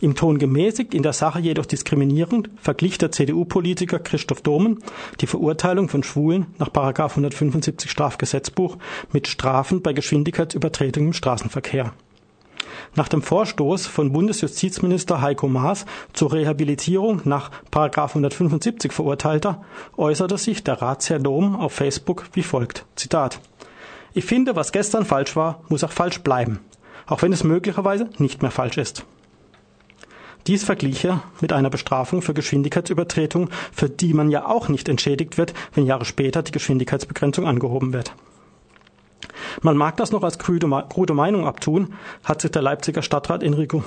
Im Ton gemäßigt, in der Sache jedoch diskriminierend, verglich der CDU-Politiker Christoph Domen die Verurteilung von Schwulen nach 175 Strafgesetzbuch mit Strafen bei Geschwindigkeitsübertretung im Straßenverkehr. Nach dem Vorstoß von Bundesjustizminister Heiko Maas zur Rehabilitierung nach 175 Verurteilter äußerte sich der Ratsherr Dom auf Facebook wie folgt. Zitat. Ich finde, was gestern falsch war, muss auch falsch bleiben, auch wenn es möglicherweise nicht mehr falsch ist. Dies verglich er mit einer Bestrafung für Geschwindigkeitsübertretung, für die man ja auch nicht entschädigt wird, wenn Jahre später die Geschwindigkeitsbegrenzung angehoben wird. Man mag das noch als krude, krude Meinung abtun, hat sich der Leipziger Stadtrat Enrico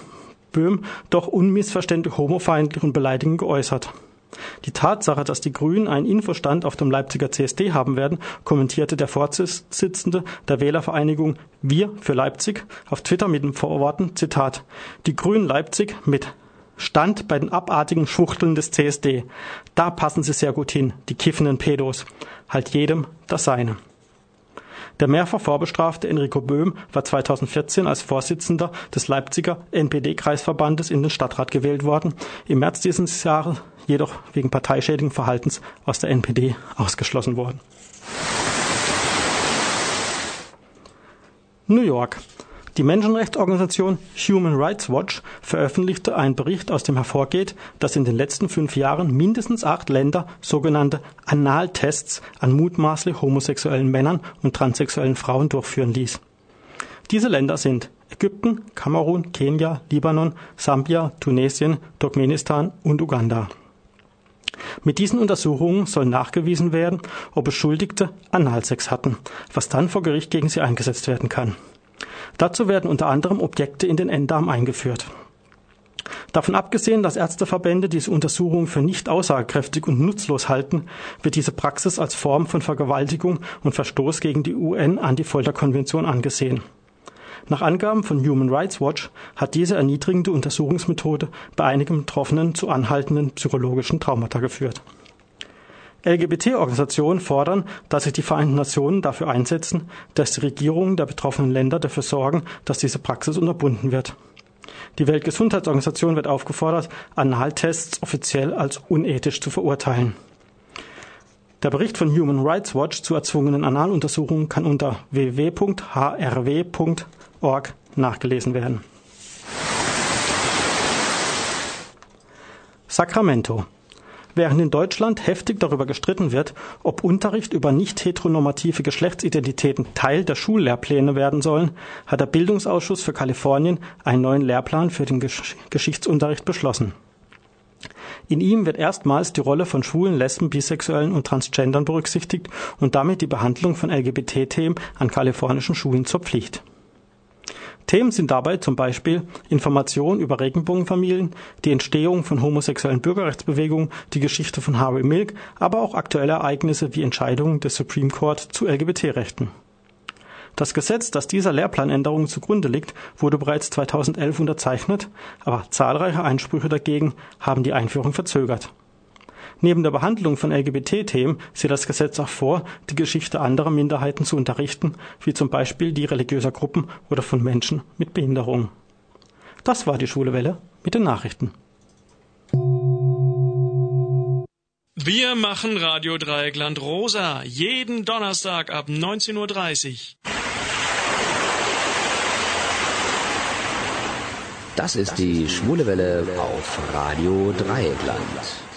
Böhm doch unmissverständlich homofeindlich und beleidigend geäußert. Die Tatsache, dass die Grünen einen Infostand auf dem Leipziger CSD haben werden, kommentierte der Vorsitzende der Wählervereinigung Wir für Leipzig auf Twitter mit den Vorworten, Zitat, die Grünen Leipzig mit Stand bei den abartigen Schwuchteln des CSD. Da passen sie sehr gut hin, die kiffenden Pedos. Halt jedem das Seine. Der mehrfach vorbestrafte Enrico Böhm war 2014 als Vorsitzender des Leipziger NPD-Kreisverbandes in den Stadtrat gewählt worden, im März dieses Jahres jedoch wegen parteischädigen Verhaltens aus der NPD ausgeschlossen worden. New York. Die Menschenrechtsorganisation Human Rights Watch veröffentlichte einen Bericht, aus dem hervorgeht, dass in den letzten fünf Jahren mindestens acht Länder sogenannte Analtests an mutmaßlich homosexuellen Männern und transsexuellen Frauen durchführen ließ. Diese Länder sind Ägypten, Kamerun, Kenia, Libanon, Sambia, Tunesien, Turkmenistan und Uganda. Mit diesen Untersuchungen soll nachgewiesen werden, ob Beschuldigte Analsex hatten, was dann vor Gericht gegen sie eingesetzt werden kann. Dazu werden unter anderem Objekte in den Enddarm eingeführt. Davon abgesehen, dass Ärzteverbände diese Untersuchung für nicht aussagekräftig und nutzlos halten, wird diese Praxis als Form von Vergewaltigung und Verstoß gegen die UN-Anti-Folter-Konvention angesehen. Nach Angaben von Human Rights Watch hat diese erniedrigende Untersuchungsmethode bei einigen Betroffenen zu anhaltenden psychologischen Traumata geführt. LGBT-Organisationen fordern, dass sich die Vereinten Nationen dafür einsetzen, dass die Regierungen der betroffenen Länder dafür sorgen, dass diese Praxis unterbunden wird. Die Weltgesundheitsorganisation wird aufgefordert, Analtests offiziell als unethisch zu verurteilen. Der Bericht von Human Rights Watch zu erzwungenen Analuntersuchungen kann unter www.hrw.org nachgelesen werden. Sacramento Während in Deutschland heftig darüber gestritten wird, ob Unterricht über nicht heteronormative Geschlechtsidentitäten Teil der Schullehrpläne werden sollen, hat der Bildungsausschuss für Kalifornien einen neuen Lehrplan für den Gesch Geschichtsunterricht beschlossen. In ihm wird erstmals die Rolle von Schwulen, Lesben, Bisexuellen und Transgendern berücksichtigt und damit die Behandlung von LGBT-Themen an kalifornischen Schulen zur Pflicht. Themen sind dabei zum Beispiel Informationen über Regenbogenfamilien, die Entstehung von homosexuellen Bürgerrechtsbewegungen, die Geschichte von Harvey Milk, aber auch aktuelle Ereignisse wie Entscheidungen des Supreme Court zu LGBT-Rechten. Das Gesetz, das dieser Lehrplanänderung zugrunde liegt, wurde bereits 2011 unterzeichnet, aber zahlreiche Einsprüche dagegen haben die Einführung verzögert. Neben der Behandlung von LGBT-Themen sieht das Gesetz auch vor, die Geschichte anderer Minderheiten zu unterrichten, wie zum Beispiel die religiöser Gruppen oder von Menschen mit Behinderung. Das war die Schwule Welle mit den Nachrichten. Wir machen Radio Dreieckland Rosa jeden Donnerstag ab 19.30 Uhr. Das ist die Schwule Welle auf Radio Dreieckland.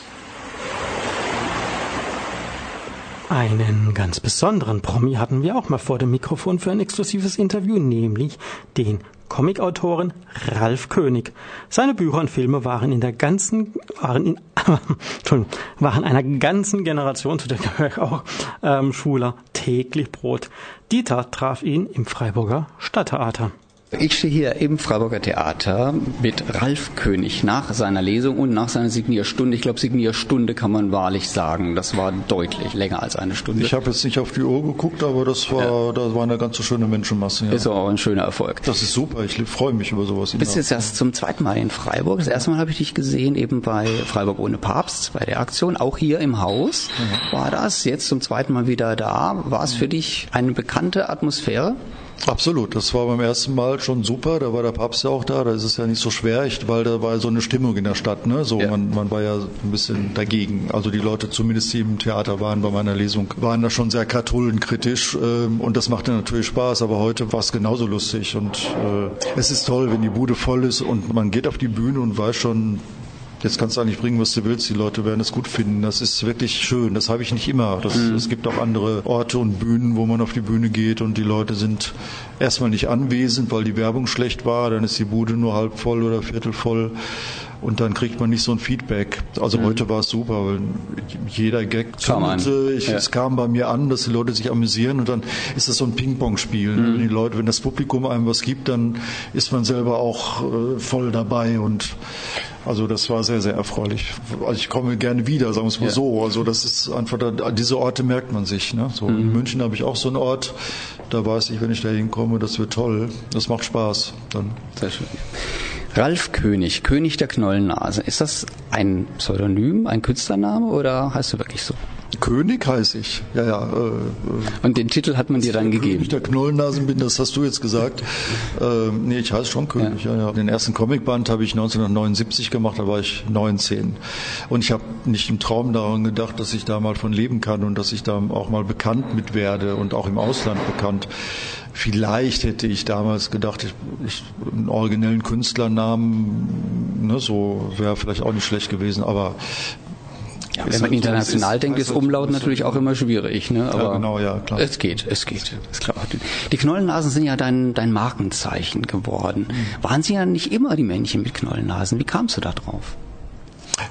Einen ganz besonderen Promi hatten wir auch mal vor dem Mikrofon für ein exklusives Interview, nämlich den Comicautoren Ralf König. Seine Bücher und Filme waren in der ganzen, waren in, waren einer ganzen Generation, zu der gehöre auch, ähm, Schwuler täglich Brot. Dieter traf ihn im Freiburger Stadttheater. Ich stehe hier im Freiburger Theater mit Ralf König nach seiner Lesung und nach seiner Signierstunde. Ich glaube, Signierstunde kann man wahrlich sagen. Das war deutlich länger als eine Stunde. Ich habe jetzt nicht auf die Uhr geguckt, aber das war, ja. das war eine ganz so schöne Menschenmasse. Ja. Ist auch ein schöner Erfolg. Das ist super. Ich freue mich über sowas. Du bist jetzt erst zum zweiten Mal in Freiburg. Das erste Mal habe ich dich gesehen eben bei Freiburg ohne Papst, bei der Aktion, auch hier im Haus. Mhm. War das jetzt zum zweiten Mal wieder da? War es für dich eine bekannte Atmosphäre? Absolut, das war beim ersten Mal schon super. Da war der Papst ja auch da. Da ist es ja nicht so schwer, weil da war so eine Stimmung in der Stadt. Ne? So, ja. man, man war ja ein bisschen dagegen. Also die Leute, zumindest die im Theater waren bei meiner Lesung, waren da schon sehr katholenkritisch ähm, und das machte natürlich Spaß. Aber heute war es genauso lustig und äh, es ist toll, wenn die Bude voll ist und man geht auf die Bühne und weiß schon, Jetzt kannst du eigentlich bringen, was du willst. Die Leute werden es gut finden. Das ist wirklich schön. Das habe ich nicht immer. Das, mhm. Es gibt auch andere Orte und Bühnen, wo man auf die Bühne geht und die Leute sind erstmal nicht anwesend, weil die Werbung schlecht war. Dann ist die Bude nur halb voll oder viertel voll und dann kriegt man nicht so ein Feedback. Also mhm. heute war es super, weil jeder Gag zündete. Ich, ja. Es kam bei mir an, dass die Leute sich amüsieren und dann ist das so ein Ping-Pong-Spiel. Mhm. Wenn die Leute, wenn das Publikum einem was gibt, dann ist man selber auch äh, voll dabei und also das war sehr, sehr erfreulich. Also ich komme gerne wieder, sagen wir es mal ja. so. Also das ist einfach, diese Orte merkt man sich. Ne? So mhm. In München habe ich auch so einen Ort, da weiß ich, wenn ich da hinkomme, das wird toll. Das macht Spaß. Dann. Sehr schön. Ralf König, König der Knollennase. Ist das ein Pseudonym, ein Künstlername oder heißt du wirklich so? König heiße ich. Ja, ja. Äh, äh, und den Titel hat man dir dann gegeben? König der Knollennasen bin, das hast du jetzt gesagt. äh, nee, ich heiße schon König. Ja. Ja, ja. Den ersten Comicband habe ich 1979 gemacht, da war ich 19. Und ich habe nicht im Traum daran gedacht, dass ich da mal von leben kann und dass ich da auch mal bekannt mit werde und auch im Ausland bekannt. Vielleicht hätte ich damals gedacht, ich, ich einen originellen Künstlernamen, ne, so wäre vielleicht auch nicht schlecht gewesen, aber ja, wenn man international ist, denkt, ist Umlaut natürlich auch immer schwierig. Ne? Aber ja, genau, ja, klar. Es geht, es geht. Ist klar. Die Knollennasen sind ja dein, dein Markenzeichen geworden. Mhm. Waren sie ja nicht immer die Männchen mit Knollennasen? Wie kamst du da drauf?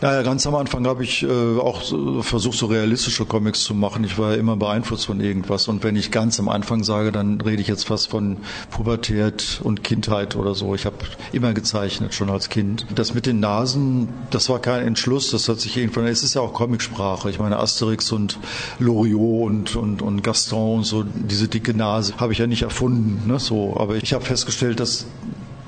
Naja, ganz am Anfang habe ich äh, auch so, versucht, so realistische Comics zu machen. Ich war ja immer beeinflusst von irgendwas. Und wenn ich ganz am Anfang sage, dann rede ich jetzt fast von Pubertät und Kindheit oder so. Ich habe immer gezeichnet, schon als Kind. Das mit den Nasen, das war kein Entschluss. Das hat sich irgendwann, es ist ja auch Comicsprache. Ich meine, Asterix und Loriot und, und, und Gaston und so, diese dicke Nase habe ich ja nicht erfunden. Ne, so. Aber ich habe festgestellt, dass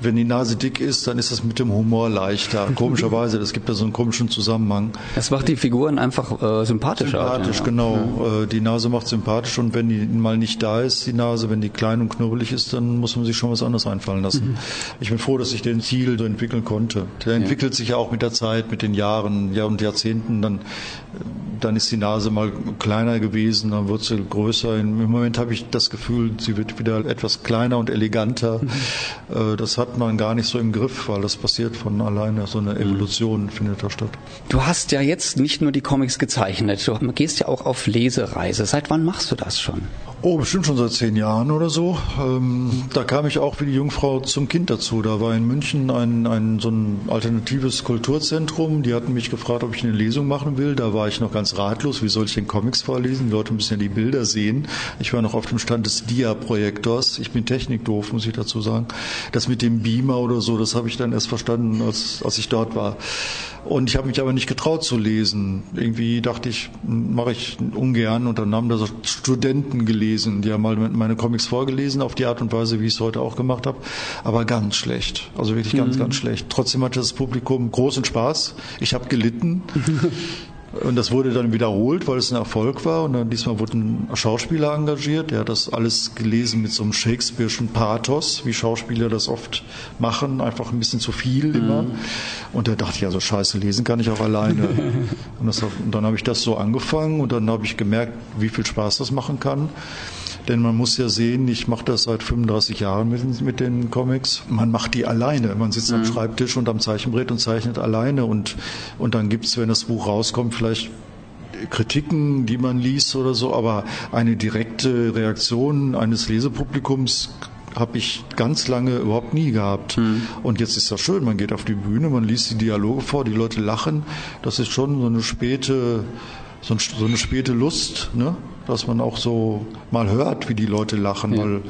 wenn die Nase dick ist, dann ist das mit dem Humor leichter. Komischerweise, das gibt ja so einen komischen Zusammenhang. Das macht die Figuren einfach äh, sympathischer. Sympathisch, ja. genau. Ja. Äh, die Nase macht sympathisch und wenn die mal nicht da ist, die Nase, wenn die klein und knubbelig ist, dann muss man sich schon was anderes einfallen lassen. Mhm. Ich bin froh, dass ich den Ziel so entwickeln konnte. Der entwickelt sich ja auch mit der Zeit, mit den Jahren ja, und Jahrzehnten. Dann, dann ist die Nase mal kleiner gewesen, dann wird sie größer. Im Moment habe ich das Gefühl, sie wird wieder etwas kleiner und eleganter. Mhm. Äh, das hat man gar nicht so im Griff, weil das passiert von alleine. So eine Evolution findet da statt. Du hast ja jetzt nicht nur die Comics gezeichnet, du gehst ja auch auf Lesereise. Seit wann machst du das schon? Oh, bestimmt schon seit zehn Jahren oder so. Ähm, da kam ich auch wie die Jungfrau zum Kind dazu. Da war in München ein, ein so ein alternatives Kulturzentrum. Die hatten mich gefragt, ob ich eine Lesung machen will. Da war ich noch ganz ratlos. Wie soll ich den Comics vorlesen? Die Leute müssen ja die Bilder sehen. Ich war noch auf dem Stand des Dia-Projektors. Ich bin technikdoof, muss ich dazu sagen. Das mit dem Beamer oder so, das habe ich dann erst verstanden, als, als ich dort war. Und ich habe mich aber nicht getraut zu lesen. Irgendwie dachte ich, mache ich ungern. Und dann haben da so Studenten gelesen, die haben mal meine Comics vorgelesen, auf die Art und Weise, wie ich es heute auch gemacht habe. Aber ganz schlecht. Also wirklich ganz, mhm. ganz schlecht. Trotzdem hatte das Publikum großen Spaß. Ich habe gelitten. Und das wurde dann wiederholt, weil es ein Erfolg war. Und dann diesmal wurde ein Schauspieler engagiert, der hat das alles gelesen mit so einem Shakespeare'schen Pathos, wie Schauspieler das oft machen, einfach ein bisschen zu viel mhm. immer. Und da dachte ich, also scheiße, lesen kann ich auch alleine. und, das, und dann habe ich das so angefangen und dann habe ich gemerkt, wie viel Spaß das machen kann. Denn man muss ja sehen, ich mache das seit 35 Jahren mit, mit den Comics. Man macht die alleine. Man sitzt mhm. am Schreibtisch und am Zeichenbrett und zeichnet alleine. Und, und dann gibt's, wenn das Buch rauskommt, vielleicht Kritiken, die man liest oder so, aber eine direkte Reaktion eines Lesepublikums habe ich ganz lange überhaupt nie gehabt. Mhm. Und jetzt ist das schön, man geht auf die Bühne, man liest die Dialoge vor, die Leute lachen. Das ist schon so eine späte so, so eine späte Lust, ne? Dass man auch so mal hört, wie die Leute lachen, ja. weil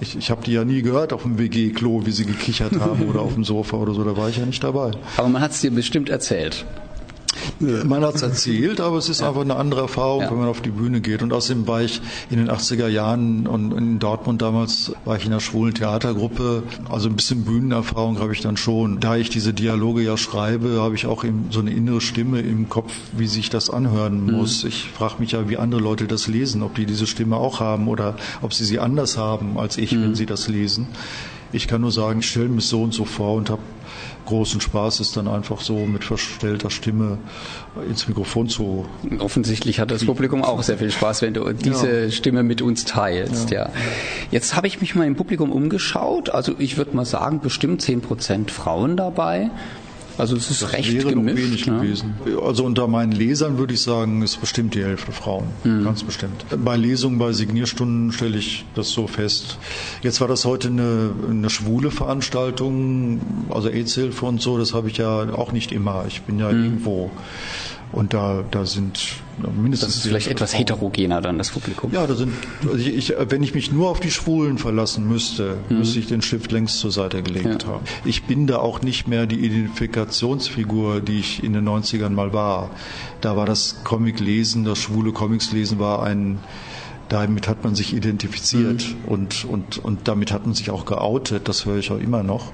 ich, ich habe die ja nie gehört auf dem WG-Klo, wie sie gekichert haben oder auf dem Sofa oder so, da war ich ja nicht dabei. Aber man hat es dir bestimmt erzählt. Man hat es erzählt, aber es ist ja. einfach eine andere Erfahrung, ja. wenn man auf die Bühne geht. Und außerdem war ich in den 80er Jahren und in Dortmund damals war ich in einer schwulen Theatergruppe. Also ein bisschen Bühnenerfahrung habe ich dann schon. Da ich diese Dialoge ja schreibe, habe ich auch so eine innere Stimme im Kopf, wie sich das anhören mhm. muss. Mhm. Ich frage mich ja, wie andere Leute das lesen, ob die diese Stimme auch haben oder ob sie sie anders haben als ich, mhm. wenn sie das lesen. Ich kann nur sagen, ich stelle mir so und so vor und habe großen Spaß, es dann einfach so mit verstellter Stimme ins Mikrofon zu. Offensichtlich hat das Publikum auch sehr viel Spaß, wenn du diese ja. Stimme mit uns teilst. Ja. ja. Jetzt habe ich mich mal im Publikum umgeschaut. Also ich würde mal sagen, bestimmt 10 Prozent Frauen dabei. Also es ist das recht wäre gemischt. wenig ne? gewesen. Also unter meinen Lesern würde ich sagen, ist bestimmt die Hälfte Frauen. Mhm. Ganz bestimmt. Bei Lesungen, bei Signierstunden stelle ich das so fest. Jetzt war das heute eine, eine schwule Veranstaltung, also AIDS-Hilfe und so, das habe ich ja auch nicht immer. Ich bin ja mhm. irgendwo. Und da, da sind mindestens. Das ist vielleicht etwas heterogener dann, das Publikum. Ja, da sind, also ich, ich, wenn ich mich nur auf die Schwulen verlassen müsste, mhm. müsste ich den Stift längst zur Seite gelegt ja. haben. Ich bin da auch nicht mehr die Identifikationsfigur, die ich in den 90ern mal war. Da war das Comic-Lesen, das schwule Comics-Lesen war ein, damit hat man sich identifiziert mhm. und, und, und damit hat man sich auch geoutet, das höre ich auch immer noch.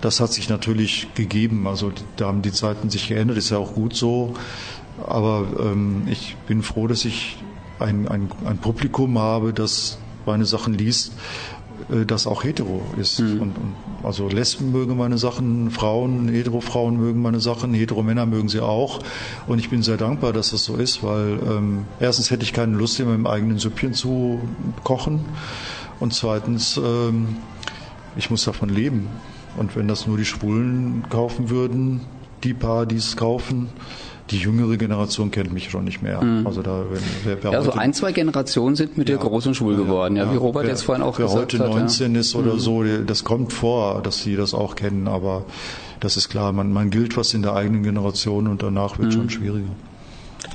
Das hat sich natürlich gegeben. Also da haben die Zeiten sich geändert, ist ja auch gut so. Aber ähm, ich bin froh, dass ich ein, ein, ein Publikum habe, das meine Sachen liest, das auch hetero ist. Mhm. Und, und, also Lesben mögen meine Sachen, Frauen, hetero-Frauen mögen meine Sachen, hetero-Männer mögen sie auch. Und ich bin sehr dankbar, dass das so ist, weil ähm, erstens hätte ich keine Lust, immer im eigenen Süppchen zu kochen. Und zweitens, ähm, ich muss davon leben. Und wenn das nur die Schwulen kaufen würden, die paar, die es kaufen, die jüngere Generation kennt mich schon nicht mehr. Mhm. Also da, wer, wer ja, so ein, zwei Generationen sind mit ja, dir groß und schwul geworden, ja, wie Robert wer, jetzt vorhin auch gesagt hat. Wer heute 19 ja. ist oder mhm. so, das kommt vor, dass sie das auch kennen, aber das ist klar, man, man gilt was in der eigenen Generation und danach wird mhm. schon schwieriger.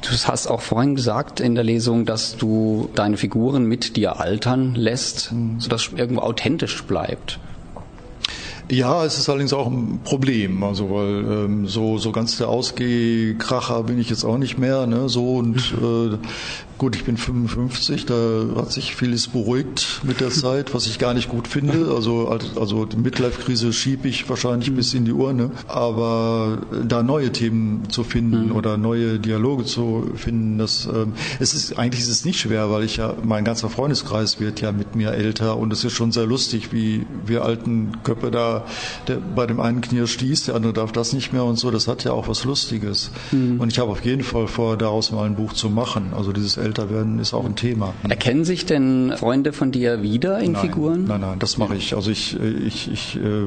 Du hast auch vorhin gesagt in der Lesung, dass du deine Figuren mit dir altern lässt, mhm. sodass es irgendwo authentisch bleibt. Ja, es ist allerdings auch ein Problem, also weil ähm, so so ganz der Ausgehkracher bin ich jetzt auch nicht mehr, ne? So und äh, Gut, ich bin 55, da hat sich vieles beruhigt mit der Zeit, was ich gar nicht gut finde. Also, also die Midlife-Krise schiebe ich wahrscheinlich bis in die Urne. Aber da neue Themen zu finden mhm. oder neue Dialoge zu finden, das ähm, es ist eigentlich ist es nicht schwer, weil ich ja mein ganzer Freundeskreis wird ja mit mir älter und es ist schon sehr lustig, wie wir alten Köpfe da der, bei dem einen Knie stieß, der andere darf das nicht mehr und so. Das hat ja auch was Lustiges. Mhm. Und ich habe auf jeden Fall vor, daraus mal ein Buch zu machen. Also dieses älter werden ist auch ein Thema. Erkennen sich denn Freunde von dir wieder in nein, Figuren? Nein, nein, das mache ich. Also ich, ich, ich äh,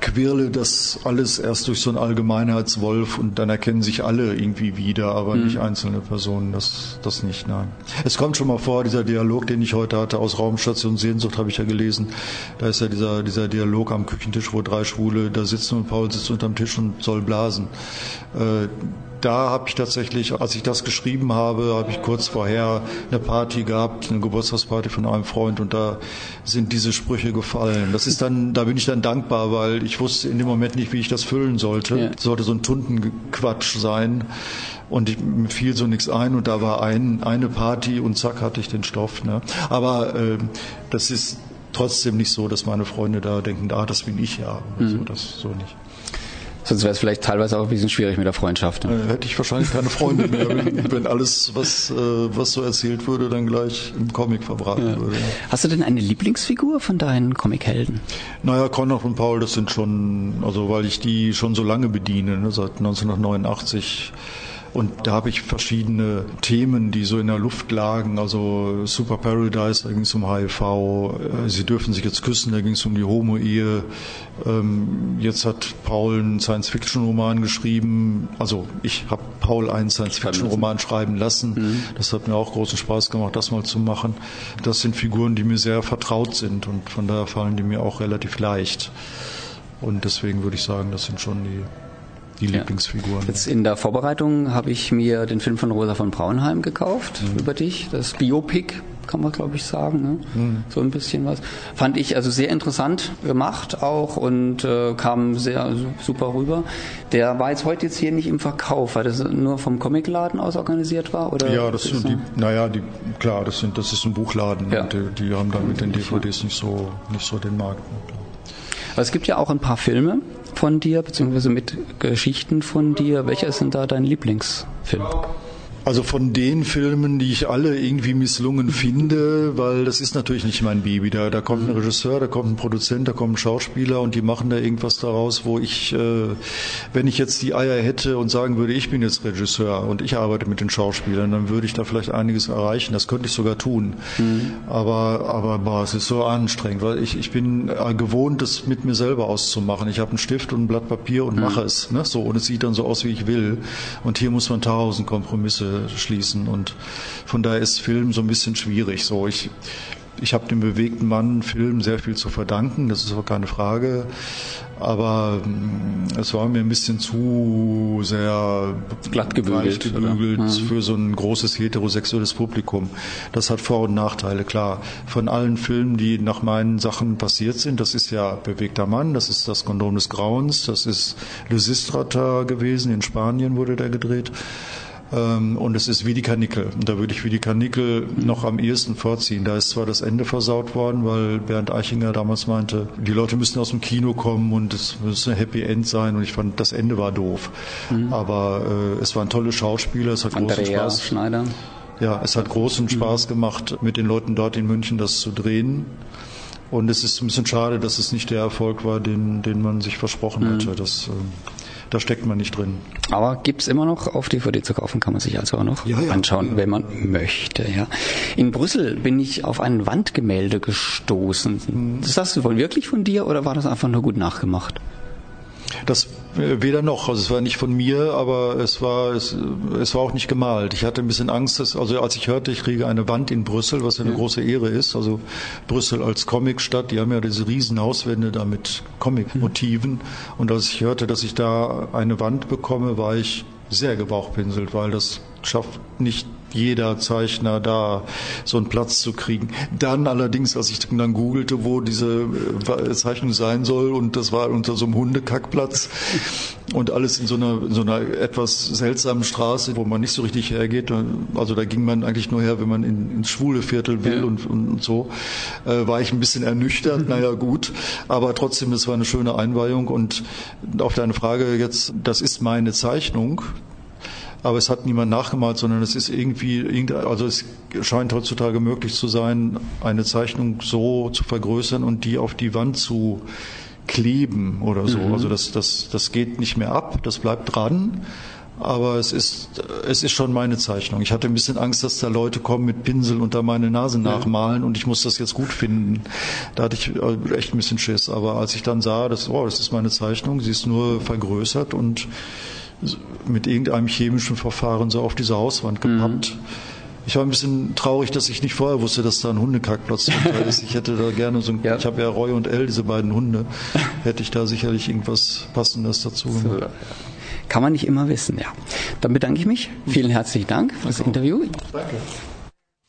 quirle das alles erst durch so einen Allgemeinheitswolf und dann erkennen sich alle irgendwie wieder, aber mhm. nicht einzelne Personen. Das, das nicht, nein. Es kommt schon mal vor, dieser Dialog, den ich heute hatte aus Raumstation Sehnsucht, habe ich ja gelesen. Da ist ja dieser, dieser Dialog am Küchentisch, wo drei Schwule da sitzen und Paul sitzt unterm Tisch und soll blasen. Äh, da habe ich tatsächlich, als ich das geschrieben habe, habe ich kurz vorher eine Party gehabt, eine Geburtstagsparty von einem Freund und da sind diese Sprüche gefallen. Das ist dann, da bin ich dann dankbar, weil ich wusste in dem Moment nicht, wie ich das füllen sollte. Ja. Sollte so ein Tundenquatsch sein. Und ich, mir fiel so nichts ein und da war ein, eine Party und zack hatte ich den Stoff. Ne? Aber äh, das ist trotzdem nicht so, dass meine Freunde da denken, ah, das bin ich ja. Mhm. So, das so nicht. Sonst wäre es vielleicht teilweise auch ein bisschen schwierig mit der Freundschaft. Ne? Hätte ich wahrscheinlich keine Freunde mehr, wenn, wenn alles, was, äh, was so erzählt würde, dann gleich im Comic verbraten ja. würde. Hast du denn eine Lieblingsfigur von deinen Comichelden? Naja, Konrad und Paul, das sind schon, also weil ich die schon so lange bediene, ne, seit 1989 und da habe ich verschiedene Themen, die so in der Luft lagen. Also Super Paradise, da ging es um HIV. Äh, Sie dürfen sich jetzt küssen, da ging es um die Homo-Ehe. Ähm, jetzt hat Paul einen Science-Fiction-Roman geschrieben. Also ich habe Paul einen Science-Fiction-Roman schreiben lassen. Mhm. Das hat mir auch großen Spaß gemacht, das mal zu machen. Das sind Figuren, die mir sehr vertraut sind und von daher fallen die mir auch relativ leicht. Und deswegen würde ich sagen, das sind schon die die ja. Lieblingsfiguren. Jetzt in der Vorbereitung habe ich mir den Film von Rosa von Braunheim gekauft mhm. über dich, das Biopic kann man glaube ich sagen, ne? mhm. so ein bisschen was. Fand ich also sehr interessant gemacht auch und äh, kam sehr super rüber. Der war jetzt heute jetzt hier nicht im Verkauf, weil das nur vom Comicladen aus organisiert war oder? Ja, das sind die, naja, die, klar, das sind, das ist ein Buchladen. Ja. Die, die, haben dann mit den DVDs nicht so, nicht so den Markt. Aber es gibt ja auch ein paar Filme, von dir, beziehungsweise mit Geschichten von dir. Welcher ist denn da dein Lieblingsfilm? Also von den Filmen, die ich alle irgendwie misslungen finde, weil das ist natürlich nicht mein Baby. Da, da kommt ein Regisseur, da kommt ein Produzent, da kommen Schauspieler und die machen da irgendwas daraus, wo ich, äh, wenn ich jetzt die Eier hätte und sagen würde, ich bin jetzt Regisseur und ich arbeite mit den Schauspielern, dann würde ich da vielleicht einiges erreichen. Das könnte ich sogar tun. Mhm. Aber, aber boah, es ist so anstrengend, weil ich, ich bin äh, gewohnt, das mit mir selber auszumachen. Ich habe einen Stift und ein Blatt Papier und mhm. mache es. Ne? So, und es sieht dann so aus, wie ich will. Und hier muss man tausend Kompromisse schließen. Und von daher ist Film so ein bisschen schwierig. So, ich, ich habe dem bewegten Mann Film sehr viel zu verdanken, das ist aber keine Frage. Aber mm, es war mir ein bisschen zu sehr glatt gebügelt, gebügelt mhm. für so ein großes heterosexuelles Publikum. Das hat Vor- und Nachteile, klar. Von allen Filmen, die nach meinen Sachen passiert sind, das ist ja Bewegter Mann, das ist das Kondom des Grauens, das ist Lysistrata gewesen, in Spanien wurde der gedreht. Ähm, und es ist wie die Karnickel. Und da würde ich wie die Karnickel noch am ehesten vorziehen. Da ist zwar das Ende versaut worden, weil Bernd Eichinger damals meinte, die Leute müssen aus dem Kino kommen und es müsste ein Happy End sein. Und ich fand, das Ende war doof. Mhm. Aber äh, es waren tolle Schauspieler, es hat Andrea großen Spaß. Schneider. Ja, es hat großen Spaß gemacht, mit den Leuten dort in München das zu drehen. Und es ist ein bisschen schade, dass es nicht der Erfolg war, den, den man sich versprochen mhm. hatte. Das, äh, da steckt man nicht drin. Aber gibt's immer noch auf DVD zu kaufen, kann man sich also auch noch ja, ja, anschauen, ja. wenn man möchte. Ja. In Brüssel bin ich auf ein Wandgemälde gestoßen. Mhm. Ist das wohl wirklich von dir oder war das einfach nur gut nachgemacht? Das äh, weder noch. Also es war nicht von mir, aber es war es, es war auch nicht gemalt. Ich hatte ein bisschen Angst, dass, also als ich hörte, ich kriege eine Wand in Brüssel, was ja eine ja. große Ehre ist. Also Brüssel als Comicstadt, die haben ja diese riesen Hauswände da mit Comicmotiven. Und als ich hörte, dass ich da eine Wand bekomme, war ich sehr gebauchpinselt, weil das schafft nicht jeder Zeichner da so einen Platz zu kriegen. Dann allerdings, als ich dann googelte, wo diese äh, Zeichnung sein soll, und das war unter so einem Hundekackplatz und alles in so einer, in so einer etwas seltsamen Straße, wo man nicht so richtig hergeht. Also da ging man eigentlich nur her, wenn man in, ins schwule Viertel will ja. und, und, so. Äh, war ich ein bisschen ernüchtert, naja gut, aber trotzdem, das war eine schöne Einweihung und auf deine Frage jetzt, das ist meine Zeichnung, aber es hat niemand nachgemalt, sondern es ist irgendwie, also es scheint heutzutage möglich zu sein, eine Zeichnung so zu vergrößern und die auf die Wand zu kleben oder so. Mhm. Also das, das, das geht nicht mehr ab, das bleibt dran. Aber es ist, es ist schon meine Zeichnung. Ich hatte ein bisschen Angst, dass da Leute kommen mit Pinsel unter meine Nase nachmalen und ich muss das jetzt gut finden. Da hatte ich äh, echt ein bisschen Schiss. Aber als ich dann sah, dass, oh, das ist meine Zeichnung, sie ist nur vergrößert und mit irgendeinem chemischen Verfahren so auf diese Hauswand mhm. gepappt. Mhm. Ich war ein bisschen traurig, dass ich nicht vorher wusste, dass da ein Hundekackplatz ist. Ich hätte da gerne so ein, ja. ich habe ja Roy und Elle, diese beiden Hunde, hätte ich da sicherlich irgendwas Passendes dazu gemacht. So, Kann man nicht immer wissen, ja. Dann bedanke ich mich. Vielen herzlichen Dank für das Interview. Danke.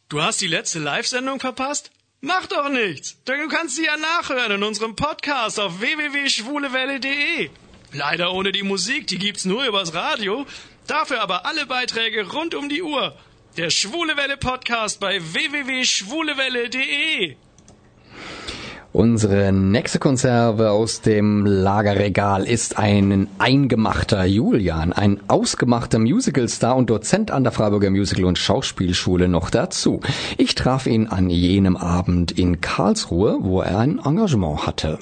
Du hast die letzte Live-Sendung verpasst? Mach doch nichts, denn du kannst sie ja nachhören in unserem Podcast auf www.schwulewelle.de. Leider ohne die Musik, die gibt's nur übers Radio. Dafür aber alle Beiträge rund um die Uhr. Der Schwule Welle Podcast bei www.schwulewelle.de. Unsere nächste Konserve aus dem Lagerregal ist ein eingemachter Julian, ein ausgemachter Musicalstar und Dozent an der Freiburger Musical- und Schauspielschule noch dazu. Ich traf ihn an jenem Abend in Karlsruhe, wo er ein Engagement hatte.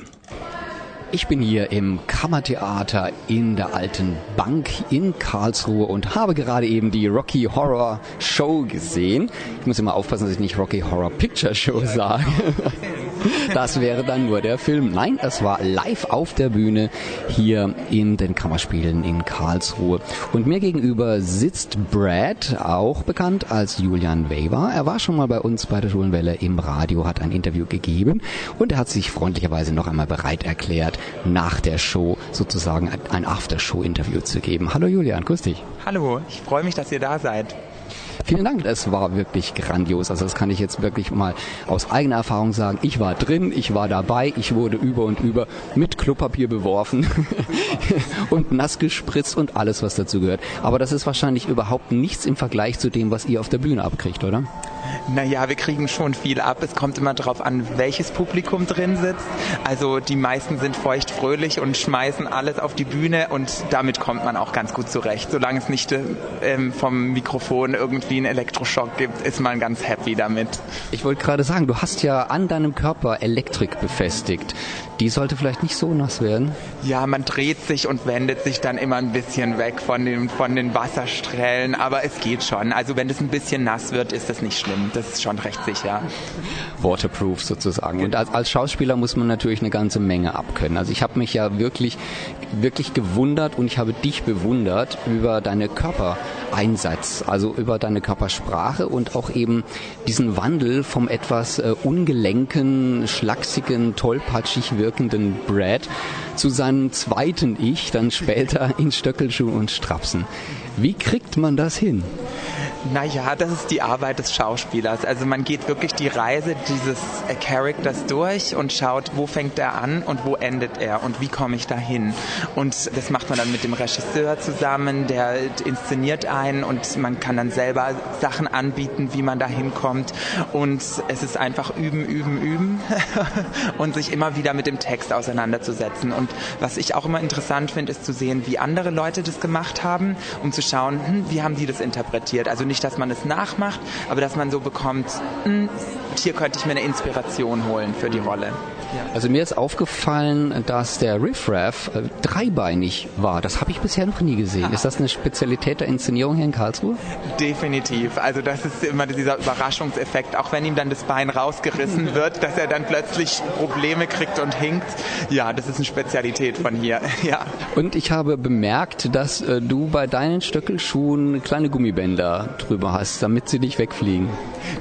Ich bin hier im Kammertheater in der Alten Bank in Karlsruhe und habe gerade eben die Rocky Horror Show gesehen. Ich muss immer aufpassen, dass ich nicht Rocky Horror Picture Show sage. Das wäre dann nur der Film. Nein, es war live auf der Bühne hier in den Kammerspielen in Karlsruhe. Und mir gegenüber sitzt Brad, auch bekannt als Julian Weber. Er war schon mal bei uns bei der Schulenwelle im Radio, hat ein Interview gegeben und er hat sich freundlicherweise noch einmal bereit erklärt, nach der Show sozusagen ein After-Show-Interview zu geben. Hallo Julian, grüß dich. Hallo, ich freue mich, dass ihr da seid. Vielen Dank, es war wirklich grandios. Also das kann ich jetzt wirklich mal aus eigener Erfahrung sagen. Ich war drin, ich war dabei, ich wurde über und über mit Klopapier beworfen und nass gespritzt und alles, was dazu gehört. Aber das ist wahrscheinlich überhaupt nichts im Vergleich zu dem, was ihr auf der Bühne abkriegt, oder? Naja, wir kriegen schon viel ab. Es kommt immer darauf an, welches Publikum drin sitzt. Also die meisten sind feuchtfröhlich und schmeißen alles auf die Bühne und damit kommt man auch ganz gut zurecht. Solange es nicht ähm, vom Mikrofon irgendwie einen Elektroschock gibt, ist man ganz happy damit. Ich wollte gerade sagen, du hast ja an deinem Körper Elektrik befestigt. Die sollte vielleicht nicht so nass werden. Ja, man dreht sich und wendet sich dann immer ein bisschen weg von den, von den Wasserstrahlen, aber es geht schon. Also wenn es ein bisschen nass wird, ist das nicht schlimm. Das ist schon recht sicher. Waterproof sozusagen. Und als, als Schauspieler muss man natürlich eine ganze Menge abkönnen. Also ich habe mich ja wirklich, wirklich gewundert und ich habe dich bewundert über deine Körpereinsatz, also über deine Körpersprache und auch eben diesen Wandel vom etwas äh, ungelenken, schlachsigen, tollpatschig wirkenden wirkenden Brad zu seinem zweiten Ich, dann später in Stöckelschuhen und Strapsen. Wie kriegt man das hin? Naja, das ist die Arbeit des Schauspielers. Also man geht wirklich die Reise dieses Charakters durch und schaut, wo fängt er an und wo endet er und wie komme ich dahin. Und das macht man dann mit dem Regisseur zusammen, der inszeniert einen und man kann dann selber Sachen anbieten, wie man da hinkommt. Und es ist einfach üben, üben, üben und sich immer wieder mit dem Text auseinanderzusetzen. Und was ich auch immer interessant finde, ist zu sehen, wie andere Leute das gemacht haben, um zu schauen, hm, wie haben die das interpretiert. Also nicht, dass man es nachmacht, aber dass man so bekommt, hm, hier könnte ich mir eine Inspiration holen für die Rolle. Ja. Also mir ist aufgefallen, dass der Riffraff äh, dreibeinig war. Das habe ich bisher noch nie gesehen. Aha. Ist das eine Spezialität der Inszenierung hier in Karlsruhe? Definitiv. Also das ist immer dieser Überraschungseffekt, auch wenn ihm dann das Bein rausgerissen wird, dass er dann plötzlich Probleme kriegt und hinkt. Ja, das ist eine Spezialität von hier. Ja. Und ich habe bemerkt, dass äh, du bei deinen Stöckelschuhen kleine Gummibänder drüber hast, damit sie nicht wegfliegen.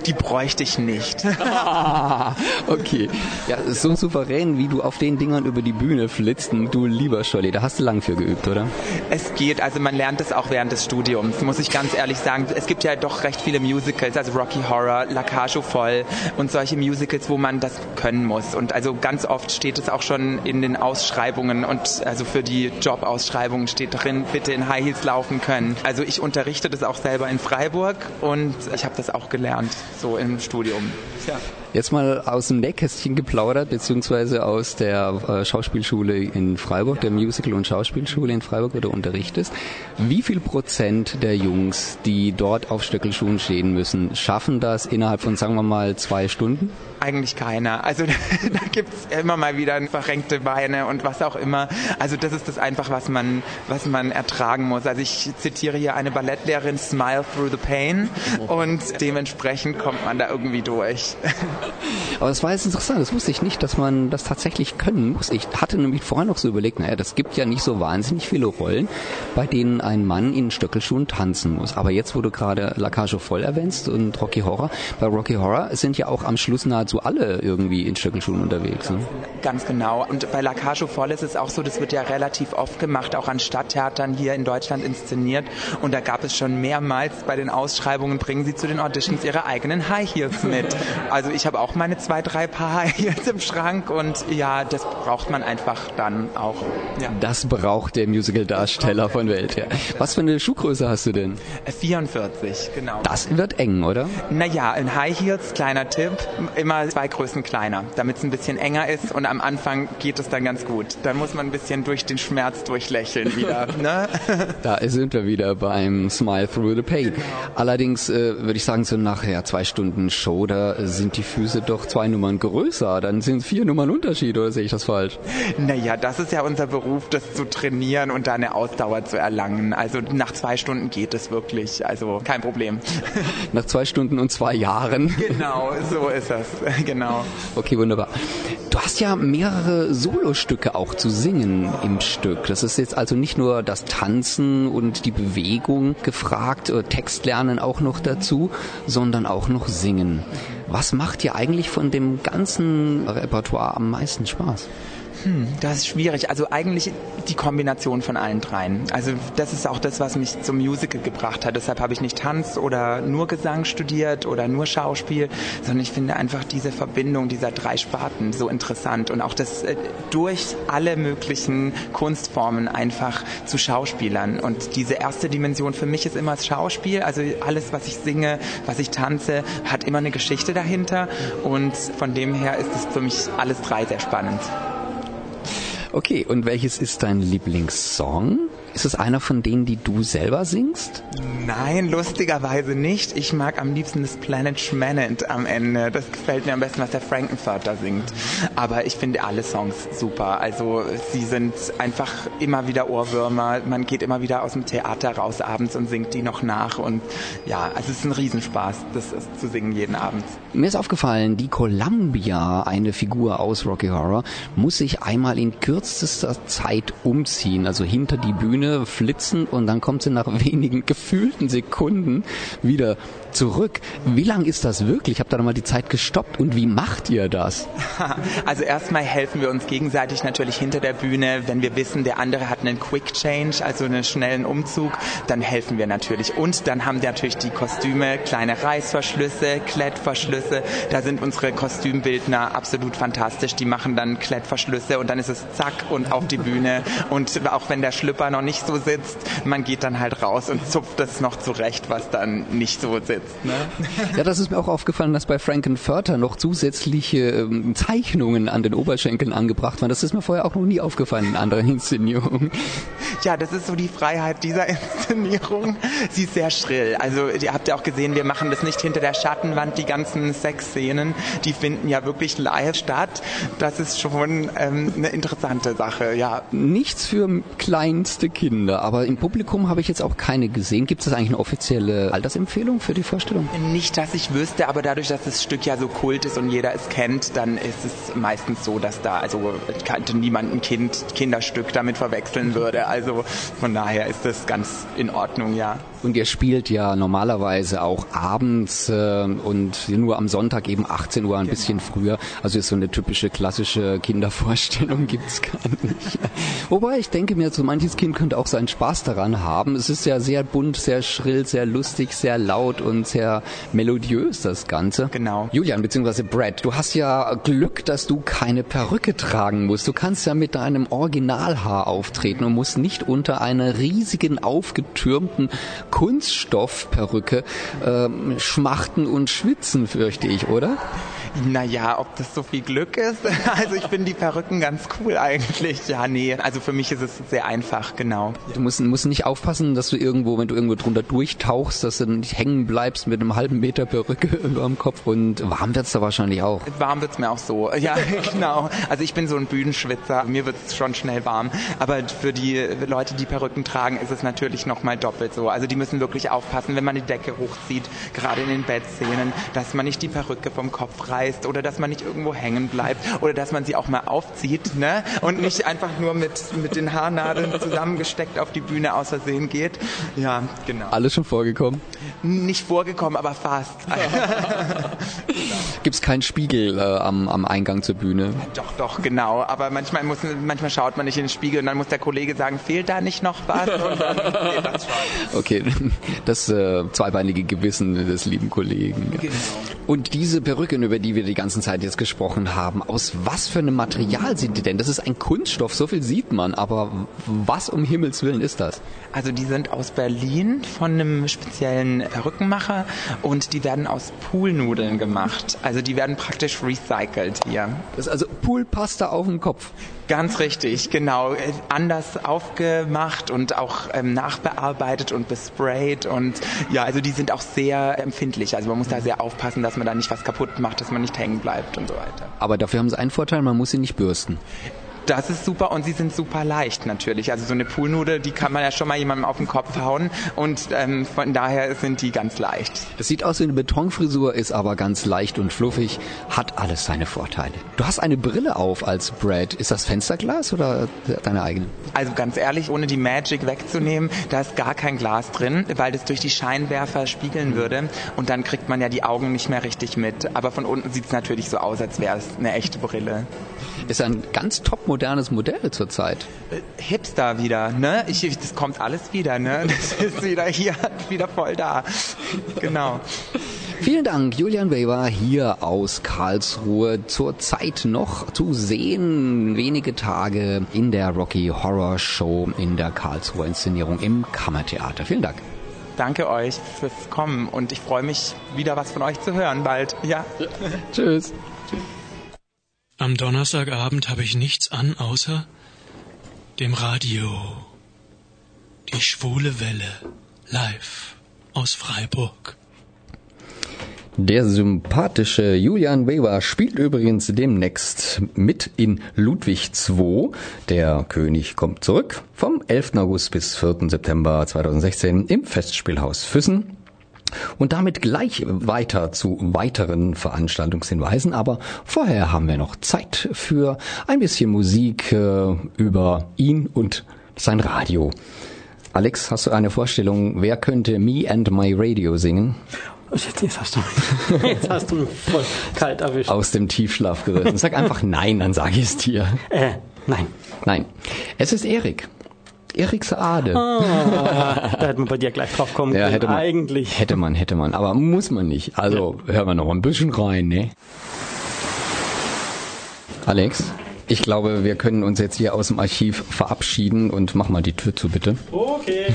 Die bräuchte ich nicht. okay. Ja, so souverän, wie du auf den Dingern über die Bühne flitzt, du lieber Scholli, da hast du lang für geübt, oder? Es geht, also man lernt es auch während des Studiums, muss ich ganz ehrlich sagen. Es gibt ja doch recht viele Musicals, also Rocky Horror, La Cage voll und solche Musicals, wo man das können muss. Und also ganz oft steht es auch schon in den Ausschreibungen und also für die Jobausschreibungen steht drin, bitte in High Heels laufen können. Also ich unterrichte das auch selber in Freiburg und ich habe das auch gelernt, so im Studium. Ja. Jetzt mal aus dem Nähkästchen geplaudert, beziehungsweise aus der äh, Schauspielschule in Freiburg, der Musical- und Schauspielschule in Freiburg, wo du unterrichtest. Wie viel Prozent der Jungs, die dort auf Stöckelschuhen stehen müssen, schaffen das innerhalb von, sagen wir mal, zwei Stunden? Eigentlich keiner. Also da gibt es immer mal wieder verrenkte Beine und was auch immer. Also das ist das einfach, was man, was man ertragen muss. Also ich zitiere hier eine Ballettlehrerin, Smile through the pain und dementsprechend kommt man da irgendwie durch. Aber das war jetzt interessant, das wusste ich nicht, dass man das tatsächlich können muss. Ich hatte nämlich vorher noch so überlegt, naja, das gibt ja nicht so wahnsinnig viele Rollen, bei denen ein Mann in Stöckelschuhen tanzen muss. Aber jetzt, wo du gerade La Cage voll erwähnst und Rocky Horror, bei Rocky Horror sind ja auch am Schluss nahezu alle irgendwie in Stöckelschuhen unterwegs. Ne? Ganz genau. Und bei La Cage voll ist es auch so, das wird ja relativ oft gemacht, auch an Stadttheatern hier in Deutschland inszeniert. Und da gab es schon mehrmals bei den Ausschreibungen, bringen sie zu den Auditions ihre eigenen High Heels mit. Also ich habe auch meine zwei, drei Paar jetzt im Schrank und ja, das braucht man einfach dann auch. Ja. Das braucht der Musical-Darsteller von Welt. Ja. Was für eine Schuhgröße hast du denn? 44, äh, genau. Das wird eng, oder? Naja, in High Heels, kleiner Tipp, immer zwei Größen kleiner, damit es ein bisschen enger ist und am Anfang geht es dann ganz gut. Dann muss man ein bisschen durch den Schmerz durchlächeln wieder. ne? Da sind wir wieder beim Smile Through the Pain. Genau. Allerdings äh, würde ich sagen, so nachher zwei Stunden Show, da sind die Füße doch zwei Nummern größer. Dann sind es vier Nummern Unterschied, oder sehe ich das falsch? Naja, das ist ja unser Beruf, das zu trainieren und da eine Ausdauer zu erlangen. Also nach zwei Stunden geht es wirklich. Also kein Problem. Nach zwei Stunden und zwei Jahren. Genau, so ist das. Genau. Okay, wunderbar. Du hast ja mehrere Solostücke auch zu singen im Stück. Das ist jetzt also nicht nur das Tanzen und die Bewegung gefragt, äh, Text lernen auch noch dazu, sondern auch noch singen. Was macht dir eigentlich von dem ganzen Repertoire am meisten Spaß? Hm, das ist schwierig. Also eigentlich die Kombination von allen dreien. Also das ist auch das, was mich zum Musical gebracht hat. Deshalb habe ich nicht Tanz oder nur Gesang studiert oder nur Schauspiel, sondern ich finde einfach diese Verbindung dieser drei Sparten so interessant und auch das äh, durch alle möglichen Kunstformen einfach zu Schauspielern. Und diese erste Dimension für mich ist immer das Schauspiel. Also alles, was ich singe, was ich tanze, hat immer eine Geschichte dahinter. Und von dem her ist es für mich alles drei sehr spannend. Okay, und welches ist dein Lieblingssong? Ist es einer von denen, die du selber singst? Nein, lustigerweise nicht. Ich mag am liebsten das Planet Schmanent am Ende. Das gefällt mir am besten, was der Frankenvater singt. Aber ich finde alle Songs super. Also sie sind einfach immer wieder Ohrwürmer. Man geht immer wieder aus dem Theater raus abends und singt die noch nach. Und ja, also es ist ein Riesenspaß, das ist zu singen jeden Abend. Mir ist aufgefallen, die Columbia, eine Figur aus Rocky Horror, muss sich einmal in kürzester Zeit umziehen, also hinter die Bühne Bühne flitzen und dann kommt sie nach wenigen gefühlten Sekunden wieder zurück. Wie lang ist das wirklich? Ich habe da nochmal die Zeit gestoppt. Und wie macht ihr das? Also erstmal helfen wir uns gegenseitig natürlich hinter der Bühne. Wenn wir wissen, der andere hat einen Quick Change, also einen schnellen Umzug, dann helfen wir natürlich. Und dann haben wir natürlich die Kostüme, kleine Reißverschlüsse, Klettverschlüsse. Da sind unsere Kostümbildner absolut fantastisch. Die machen dann Klettverschlüsse und dann ist es zack und auf die Bühne. Und auch wenn der Schlüpper noch nicht so sitzt, man geht dann halt raus und zupft das noch zurecht, was dann nicht so sitzt. Ne? Ja, das ist mir auch aufgefallen, dass bei Frankenfurter noch zusätzliche ähm, Zeichnungen an den Oberschenkeln angebracht waren. Das ist mir vorher auch noch nie aufgefallen in anderen Inszenierungen. Ja, das ist so die Freiheit dieser Inszenierung. Sie ist sehr schrill. Also ihr habt ja auch gesehen, wir machen das nicht hinter der Schattenwand, die ganzen Sexszenen, die finden ja wirklich live statt. Das ist schon ähm, eine interessante Sache, ja. Nichts für kleinste Kinder, aber im Publikum habe ich jetzt auch keine gesehen. Gibt es eigentlich eine offizielle Altersempfehlung für die Vorstellung? Nicht, dass ich wüsste, aber dadurch, dass das Stück ja so kult ist und jeder es kennt, dann ist es meistens so, dass da also kannte niemand ein Kind Kinderstück damit verwechseln würde. Also von daher ist das ganz in Ordnung, ja. Und ihr spielt ja normalerweise auch abends äh, und nur am Sonntag eben 18 Uhr, ein genau. bisschen früher. Also ist so eine typische klassische Kindervorstellung gibt's gar nicht. Wobei ich denke mir, so manches Kind könnte auch seinen Spaß daran haben. Es ist ja sehr bunt, sehr schrill, sehr lustig, sehr laut und sehr melodiös das Ganze. Genau. Julian bzw. Brad, du hast ja Glück, dass du keine Perücke tragen musst. Du kannst ja mit deinem Originalhaar auftreten und musst nicht unter einer riesigen aufgetürmten Kunststoffperücke äh, schmachten und schwitzen, fürchte ich, oder? Naja, ob das so viel Glück ist? Also ich finde die Perücken ganz cool eigentlich. Ja, nee, also für mich ist es sehr einfach, genau. Du musst, musst nicht aufpassen, dass du irgendwo, wenn du irgendwo drunter durchtauchst, dass du nicht hängen bleibst mit einem halben Meter Perücke über dem Kopf. Und warm wird's da wahrscheinlich auch. Warm wird's mir auch so, ja, genau. Also ich bin so ein Bühnenschwitzer, mir wird's schon schnell warm. Aber für die Leute, die Perücken tragen, ist es natürlich nochmal doppelt so. Also die müssen wirklich aufpassen, wenn man die Decke hochzieht, gerade in den Bettszenen, dass man nicht die Perücke vom Kopf reißt reißt oder dass man nicht irgendwo hängen bleibt oder dass man sie auch mal aufzieht ne? und nicht einfach nur mit, mit den Haarnadeln zusammengesteckt auf die Bühne aus Versehen geht. Ja, genau. Alles schon vorgekommen? Nicht vorgekommen, aber fast. Gibt es keinen Spiegel äh, am, am Eingang zur Bühne? Doch, doch, genau. Aber manchmal, muss, manchmal schaut man nicht in den Spiegel und dann muss der Kollege sagen, fehlt da nicht noch was? Und dann nee, das. Okay, das äh, zweibeinige Gewissen des lieben Kollegen. Genau. Und diese Perücken, über die die wir die ganze Zeit jetzt gesprochen haben, aus was für einem Material sind die denn? Das ist ein Kunststoff, so viel sieht man, aber was um Himmels Willen ist das? Also die sind aus Berlin von einem speziellen Rückenmacher und die werden aus Poolnudeln gemacht. Also die werden praktisch recycelt hier. Das ist also Poolpasta auf dem Kopf. Ganz richtig, genau. Anders aufgemacht und auch ähm, nachbearbeitet und besprayt und ja, also die sind auch sehr empfindlich. Also man muss da sehr aufpassen, dass man da nicht was kaputt macht, dass man nicht hängen bleibt und so weiter. Aber dafür haben sie einen Vorteil, man muss sie nicht bürsten. Das ist super und sie sind super leicht natürlich. Also so eine Poolnudel, die kann man ja schon mal jemandem auf den Kopf hauen und ähm, von daher sind die ganz leicht. Das sieht aus wie eine Betonfrisur, ist aber ganz leicht und fluffig, hat alles seine Vorteile. Du hast eine Brille auf als Brad. Ist das Fensterglas oder deine eigene? Also ganz ehrlich, ohne die Magic wegzunehmen, da ist gar kein Glas drin, weil das durch die Scheinwerfer spiegeln würde und dann kriegt man ja die Augen nicht mehr richtig mit. Aber von unten sieht es natürlich so aus, als wäre es eine echte Brille. Ist ein ganz top modernes Modell zurzeit. Äh, Hipster wieder, ne? Ich, das kommt alles wieder, ne? Das ist wieder hier, wieder voll da. Genau. Vielen Dank, Julian Weber hier aus Karlsruhe. Zurzeit noch zu sehen, wenige Tage in der Rocky Horror Show in der Karlsruher Inszenierung im Kammertheater. Vielen Dank. Danke euch fürs Kommen und ich freue mich, wieder was von euch zu hören bald. Ja. ja. Tschüss. Am Donnerstagabend habe ich nichts an, außer dem Radio. Die schwule Welle. Live aus Freiburg. Der sympathische Julian Weber spielt übrigens demnächst mit in Ludwig II. Der König kommt zurück vom 11. August bis 4. September 2016 im Festspielhaus Füssen. Und damit gleich weiter zu weiteren Veranstaltungshinweisen. Aber vorher haben wir noch Zeit für ein bisschen Musik äh, über ihn und sein Radio. Alex, hast du eine Vorstellung, wer könnte Me and My Radio singen? Jetzt, jetzt, hast du, jetzt hast du mich voll kalt erwischt. Aus dem Tiefschlaf gerissen. Sag einfach nein, dann sage ich es dir. Äh, nein. Nein. Es ist Erik. Erik Saade. Ah, da hätte man bei dir gleich drauf kommen ja, können. Hätte man, Eigentlich. Hätte man, hätte man. Aber muss man nicht. Also ja. hören wir noch ein bisschen rein, ne? Alex, ich glaube, wir können uns jetzt hier aus dem Archiv verabschieden und mach mal die Tür zu, bitte. Okay.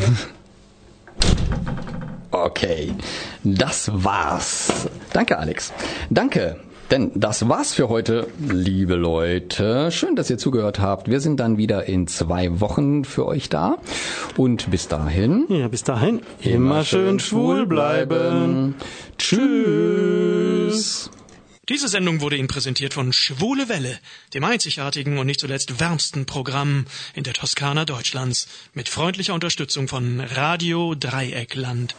Okay, das war's. Danke, Alex. Danke. Denn das war's für heute, liebe Leute. Schön, dass ihr zugehört habt. Wir sind dann wieder in zwei Wochen für euch da. Und bis dahin. Ja, bis dahin. Immer, schön schwul bleiben. Tschüss. Diese Sendung wurde Ihnen präsentiert von Schwule Welle, dem einzigartigen und nicht zuletzt wärmsten Programm in der Toskana Deutschlands, mit freundlicher Unterstützung von Radio Dreieckland.